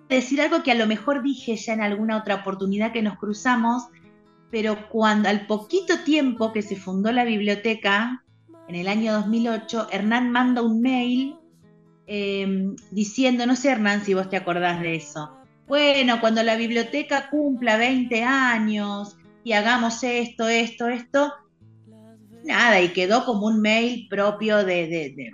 decir algo que a lo mejor dije ya en alguna otra oportunidad que nos cruzamos, pero cuando al poquito tiempo que se fundó la biblioteca, en el año 2008, Hernán manda un mail eh, diciendo, no sé Hernán si vos te acordás de eso, bueno, cuando la biblioteca cumpla 20 años y hagamos esto, esto, esto, nada, y quedó como un mail propio de, de-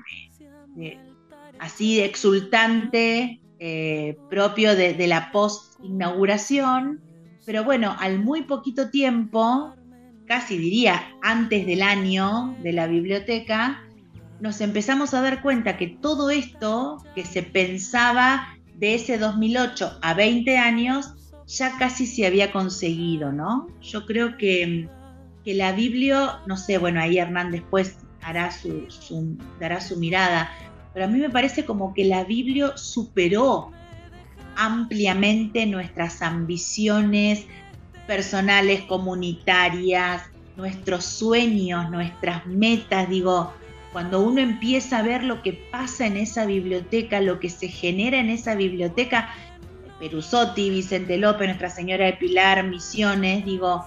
así exultante, eh, propio de, la post-inauguración, pero bueno, al muy poquito tiempo, casi diría antes del año de la biblioteca, nos empezamos a dar cuenta que todo esto que se pensaba de ese 2008 a 20 años ya casi se había conseguido, ¿no? Yo creo que, que la Biblia, no sé, bueno, ahí Hernán después hará su, dará su mirada, pero a mí me parece como que la Biblia superó ampliamente nuestras ambiciones personales, comunitarias, nuestros sueños, nuestras metas, digo, cuando uno empieza a ver lo que pasa en esa biblioteca, lo que se genera en esa biblioteca, Perusotti, Vicente López, Nuestra Señora de Pilar, Misiones, digo,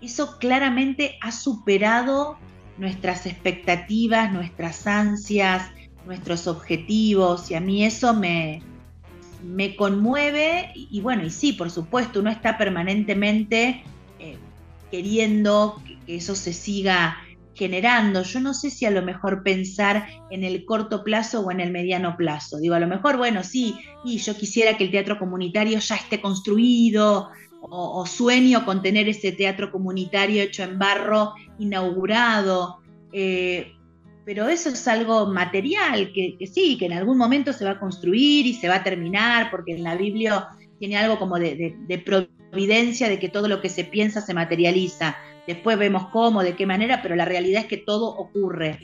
eso claramente ha superado nuestras expectativas, nuestras ansias, nuestros objetivos, y a mí eso me, me conmueve, y, bueno, y sí, por supuesto, uno está permanentemente eh, queriendo que eso se siga generando. Yo no sé si a lo mejor pensar en el corto plazo o en el mediano plazo. Digo, a lo mejor, bueno, sí, y yo quisiera que el teatro comunitario ya esté construido o, sueño con tener ese teatro comunitario hecho en barro inaugurado. Eh, pero eso es algo material, que, sí, que en algún momento se va a construir y se va a terminar, porque en la Biblia tiene algo como de, de providencia de que todo lo que se piensa se materializa. Después vemos cómo, de qué manera, pero la realidad es que todo ocurre.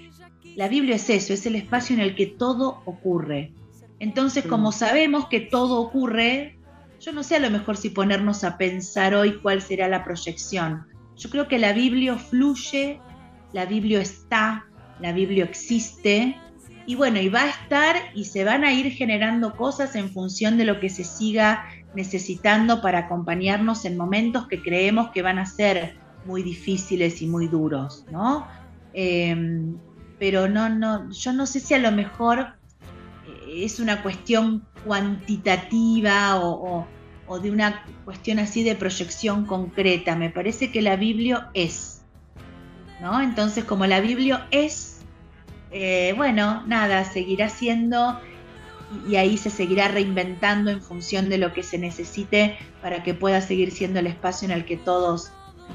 La Biblia es eso, es el espacio en el que todo ocurre. Entonces, como sabemos que todo ocurre, yo no sé a lo mejor si ponernos a pensar hoy cuál será la proyección. Yo creo que la Biblia fluye, la Biblia está, la Biblia existe, y bueno, y va a estar y se van a ir generando cosas en función de lo que se siga necesitando para acompañarnos en momentos que creemos que van a ser muy difíciles y muy duros, ¿no? Em, pero no, no, yo no sé si a lo mejor eh, es una cuestión cuantitativa o, de una cuestión así de proyección concreta. Me parece que la Biblia es, ¿no? Entonces, como la Biblia es, eh, bueno, nada, seguirá siendo y ahí se seguirá reinventando en función de lo que se necesite para que pueda seguir siendo el espacio en el que todos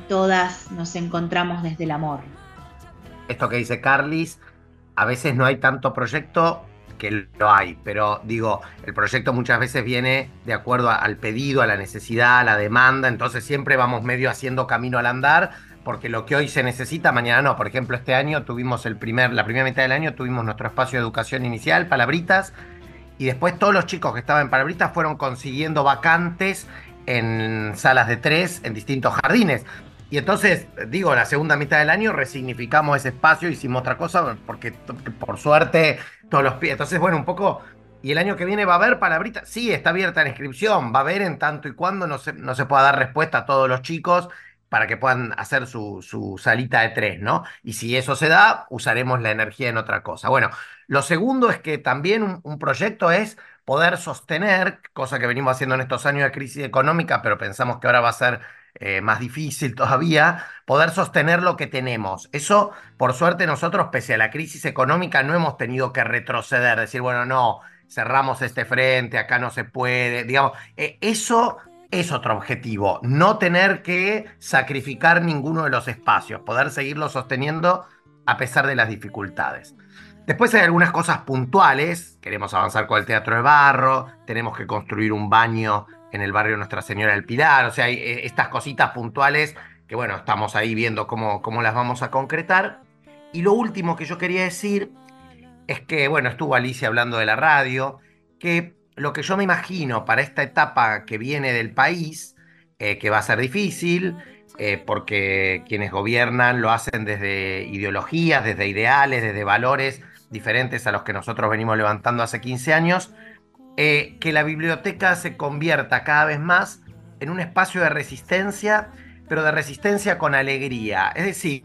todas nos encontramos desde el amor. Esto que dice Carlis, a veces no hay tanto proyecto que lo hay, pero digo, el proyecto muchas veces viene de acuerdo al pedido, a la necesidad, a la demanda, entonces siempre vamos medio haciendo camino al andar, porque lo que hoy se necesita, mañana no. Por ejemplo, este año tuvimos el primer, la primera mitad del año tuvimos nuestro espacio de educación inicial, palabritas, y después todos los chicos que estaban en palabritas fueron consiguiendo vacantes en salas de tres en distintos jardines. Y entonces, digo, la segunda mitad del año resignificamos ese espacio, hicimos otra cosa, porque por suerte todos los pies. Entonces, bueno, un poco. ¿Y el año que viene va a haber palabrita? Sí, está abierta la inscripción. Va a haber en tanto y cuando no se, no se pueda dar respuesta a todos los chicos para que puedan hacer su, su, salita de tres, ¿no? Y si eso se da, usaremos la energía en otra cosa. Bueno, lo segundo es que también un proyecto es poder sostener, cosa que venimos haciendo en estos años de crisis económica, pero pensamos que ahora va a ser eh, más difícil todavía, poder sostener lo que tenemos. Eso, por suerte, nosotros, pese a la crisis económica, no hemos tenido que retroceder, decir, bueno, no, cerramos este frente, acá no se puede, digamos, eh, eso es otro objetivo, no tener que sacrificar ninguno de los espacios, poder seguirlo sosteniendo a pesar de las dificultades. Después hay algunas cosas puntuales, queremos avanzar con el teatro de barro, tenemos que construir un baño en el barrio Nuestra Señora del Pilar, o sea, hay eh, estas cositas puntuales que bueno, estamos ahí viendo cómo, cómo las vamos a concretar. Y lo último que yo quería decir es que, bueno, estuvo Alicia hablando de la radio, que lo que yo me imagino para esta etapa que viene del país, eh, que va a ser difícil, eh, porque quienes gobiernan lo hacen desde ideologías, desde ideales, desde valores diferentes a los que nosotros venimos levantando hace 15 años, eh, que la biblioteca se convierta cada vez más en un espacio de resistencia, pero de resistencia con alegría. Es decir,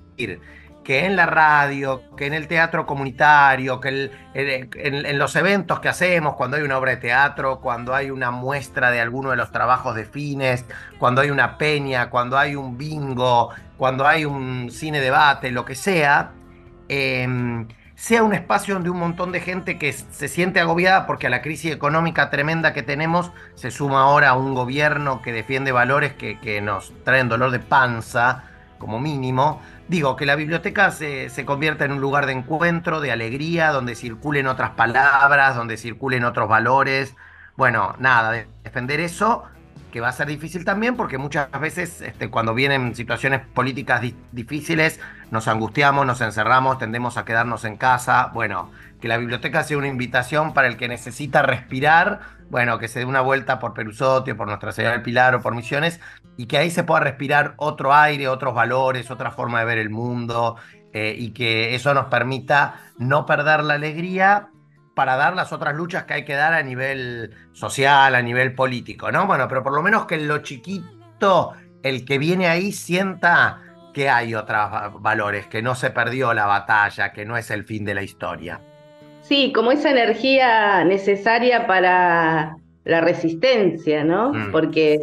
que en la radio, que en el teatro comunitario, que en, los eventos que hacemos, cuando hay una obra de teatro, cuando hay una muestra de alguno de los trabajos de fines, cuando hay una peña, cuando hay un bingo, cuando hay un cine debate, lo que sea, em, sea un espacio donde un montón de gente que se siente agobiada porque a la crisis económica tremenda que tenemos se suma ahora un gobierno que defiende valores que, nos traen dolor de panza, como mínimo. Digo, que la biblioteca se, se convierta en un lugar de encuentro, de alegría, donde circulen otras palabras, donde circulen otros valores. Bueno, nada, de defender eso, que va a ser difícil también, porque muchas veces este, cuando vienen situaciones políticas di- difíciles, nos angustiamos, nos encerramos, tendemos a quedarnos en casa. Bueno, que la biblioteca sea una invitación para el que necesita respirar, bueno, que se dé una vuelta por Perusotti, por Nuestra Señora del Pilar o por Misiones, y que ahí se pueda respirar otro aire, otros valores, otra forma de ver el mundo, eh, y que eso nos permita no perder la alegría para dar las otras luchas que hay que dar a nivel social, a nivel político, ¿no? Bueno, pero por lo menos que lo chiquito, el que viene ahí sienta que hay otros va- valores, que no se perdió la batalla, que no es el fin de la historia. Sí, como esa energía necesaria para la resistencia, ¿no? Mm. Porque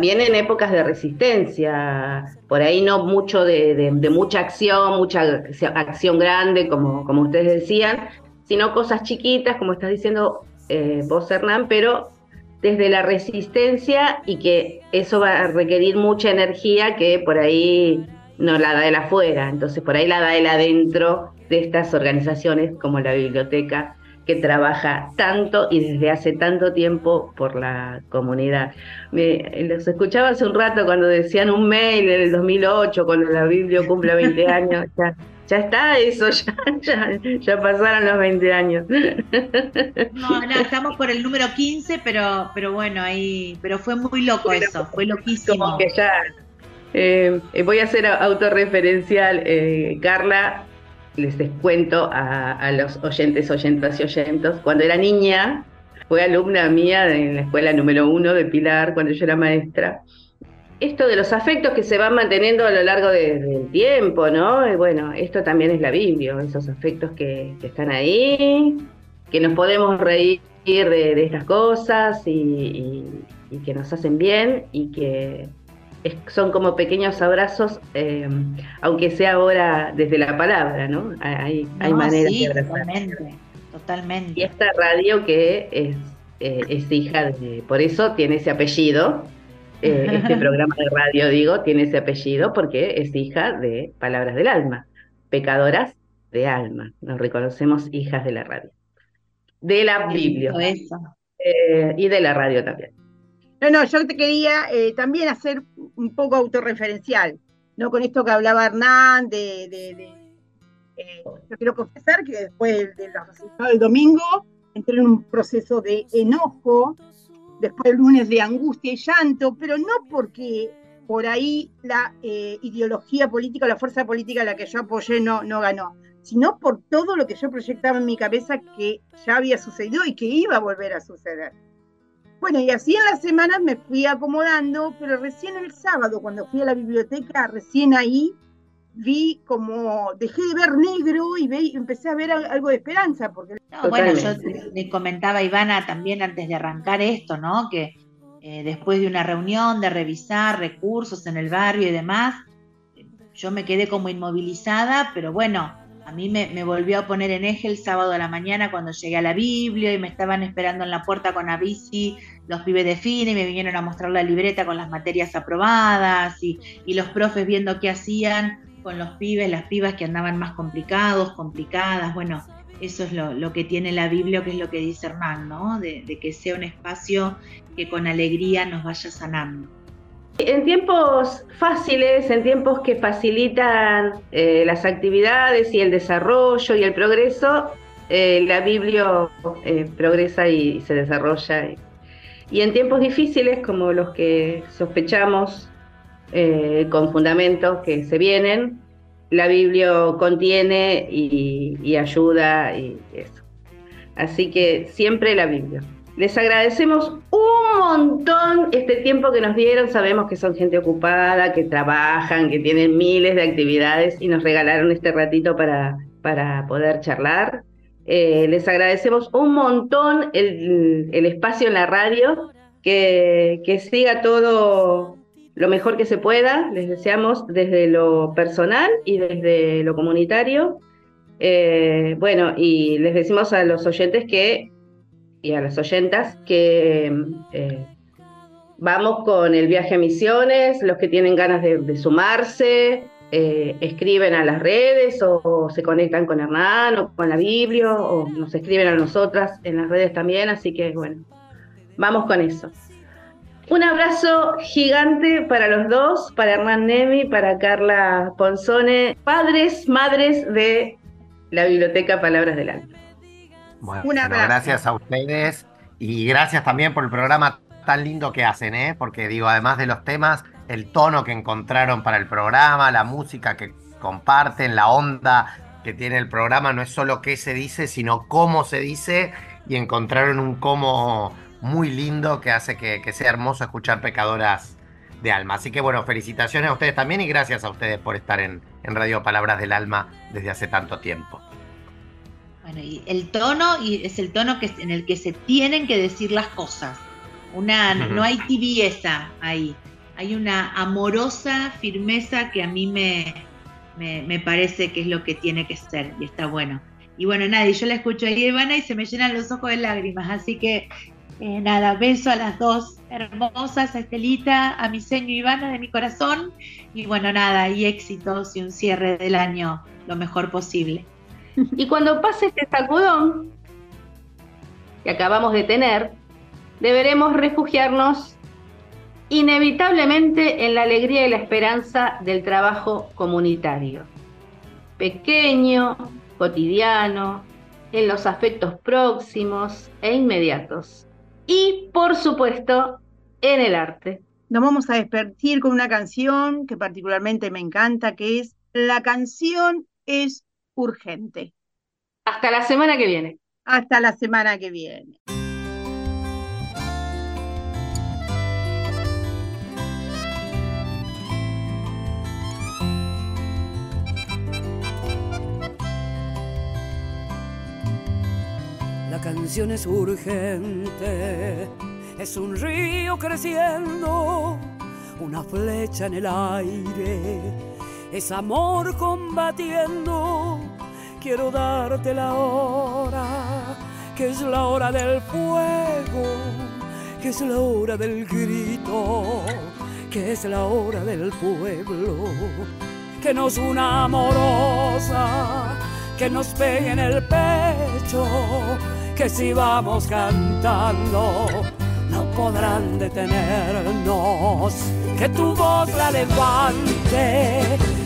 vienen épocas de resistencia, por ahí no mucho de, de- de mucha acción, mucha ac- acción grande, como, como ustedes decían, sino cosas chiquitas, como estás diciendo eh, vos, Hernán, pero desde la resistencia y que eso va a requerir mucha energía que por ahí no la da el afuera, entonces por ahí la da el adentro de estas organizaciones como la biblioteca que trabaja tanto y desde hace tanto tiempo por la comunidad. Me, los escuchaba hace un rato cuando decían un mail en el 2008, cuando la Biblia cumple 20 años, ya, ya está eso, ya, ya, ya pasaron los 20 años. No, no, estamos por el número 15, pero, pero bueno, ahí, pero fue muy loco eso, fue loquísimo. Como que ya eh, voy a ser autorreferencial, eh, Carla, les descuento a, los oyentes, oyentas y oyentos. Cuando era niña, fue alumna mía en la escuela número uno de Pilar, cuando yo era maestra. Esto de los afectos que se van manteniendo a lo largo de- del tiempo, ¿no? Bueno, esto también es la Biblia, esos afectos que, están ahí, que nos podemos reír de, estas cosas y que nos hacen bien y que es- son como pequeños abrazos, eh, aunque sea ahora desde la palabra, ¿no? Hay, hay No, maneras sí, de abrazar. totalmente, totalmente. Y esta radio que es, eh, es hija de, por eso tiene ese apellido, eh, este programa de radio, digo, tiene ese apellido porque es hija de Palabras del Alma, pecadoras de alma, nos reconocemos hijas de la radio, de la Biblia y de la radio también. No, no, yo te quería eh, también hacer un poco autorreferencial, ¿no? Con esto que hablaba Hernán, de, de- eh, yo quiero confesar que después de los del domingo entré en un proceso de enojo, después el lunes de angustia y llanto, pero no porque por ahí la eh, ideología política, la fuerza política a la que yo apoyé no, no ganó, sino por todo lo que yo proyectaba en mi cabeza que ya había sucedido y que iba a volver a suceder. Bueno, y así en las semanas me fui acomodando, pero recién el sábado, cuando fui a la biblioteca, recién ahí vi como, dejé de ver negro y, ve, empecé a ver al- algo de esperanza, porque No, bueno, yo le comentaba a Ivana también antes de arrancar esto, ¿no? Que eh, después de una reunión, de revisar recursos en el barrio y demás, eh, yo me quedé como inmovilizada, pero bueno, a mí me, volvió a poner en eje el sábado a la mañana cuando llegué a la Biblia y me estaban esperando en la puerta con Avisi los pibes de FINE y me vinieron a mostrar la libreta con las materias aprobadas y, los profes viendo qué hacían con los pibes, las pibas que andaban más complicados, complicadas, bueno, eso es lo, lo que tiene la Biblia, que es lo que dice Hernán, ¿no? De que sea un espacio que con alegría nos vaya sanando. En tiempos fáciles, en tiempos que facilitan eh, las actividades y el desarrollo y el progreso, eh, la Biblia eh, progresa y, se desarrolla. Y, y en tiempos difíciles, como los que sospechamos eh, con fundamentos que se vienen, la Biblia contiene y, y ayuda y eso. Así que siempre la Biblia. Les agradecemos un montón este tiempo que nos dieron. Sabemos que son gente ocupada, que trabajan, que tienen miles de actividades y nos regalaron este ratito para, para poder charlar. Eh, les agradecemos un montón el, el espacio en la radio, que, que siga todo lo mejor que se pueda. Les deseamos desde lo personal y desde lo comunitario. Eh, bueno, y les decimos a los oyentes que y a las oyentas que eh, vamos con el viaje a Misiones, los que tienen ganas de, sumarse, eh, escriben a las redes o, se conectan con Hernán o con la Biblia o nos escriben a nosotras en las redes también, así que bueno, vamos con eso. Un abrazo gigante para los dos, para Hernán Nemi, para Carla Ponzone, padres, madres de la Biblioteca Palabras del Alma. Bueno, gracias a ustedes y gracias también por el programa tan lindo que hacen, ¿eh? porque digo, además de los temas, el tono que encontraron para el programa, la música que comparten, la onda que tiene el programa, no es solo qué se dice, sino cómo se dice y encontraron un cómo muy lindo que hace que, sea hermoso escuchar Pecadoras de Alma. Así que bueno, felicitaciones a ustedes también y gracias a ustedes por estar en, Radio Palabras del Alma desde hace tanto tiempo. Bueno, y el tono y es el tono que, en el que se tienen que decir las cosas. Una, No hay tibieza ahí. Hay una amorosa firmeza que a mí me, me, me, parece que es lo que tiene que ser y está bueno. Y bueno, nadie, yo la escucho ahí, Ivana, y se me llenan los ojos de lágrimas. Así que eh, nada, beso a las dos hermosas, a Estelita, a mi seño Ivana de mi corazón. Y bueno, nada, y éxitos y un cierre del año lo mejor posible. Y cuando pase este sacudón que acabamos de tener, deberemos refugiarnos inevitablemente en la alegría y la esperanza del trabajo comunitario. Pequeño, cotidiano, en los afectos próximos e inmediatos y, por supuesto, en el arte. Nos vamos a despertir con una canción que particularmente me encanta, que es La canción es urgente. Hasta la semana que viene. Hasta la semana que viene. La canción es urgente, es un río creciendo, una flecha en el aire, es amor combatiendo. Quiero darte la hora, que es la hora del fuego, que es la hora del grito, que es la hora del pueblo, que nos una amorosa, que nos pegue en el pecho que si vamos cantando no podrán detenernos. Que tu voz la levante,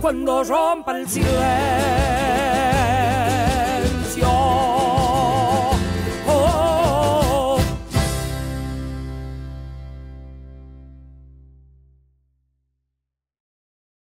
cuando rompa el silencio.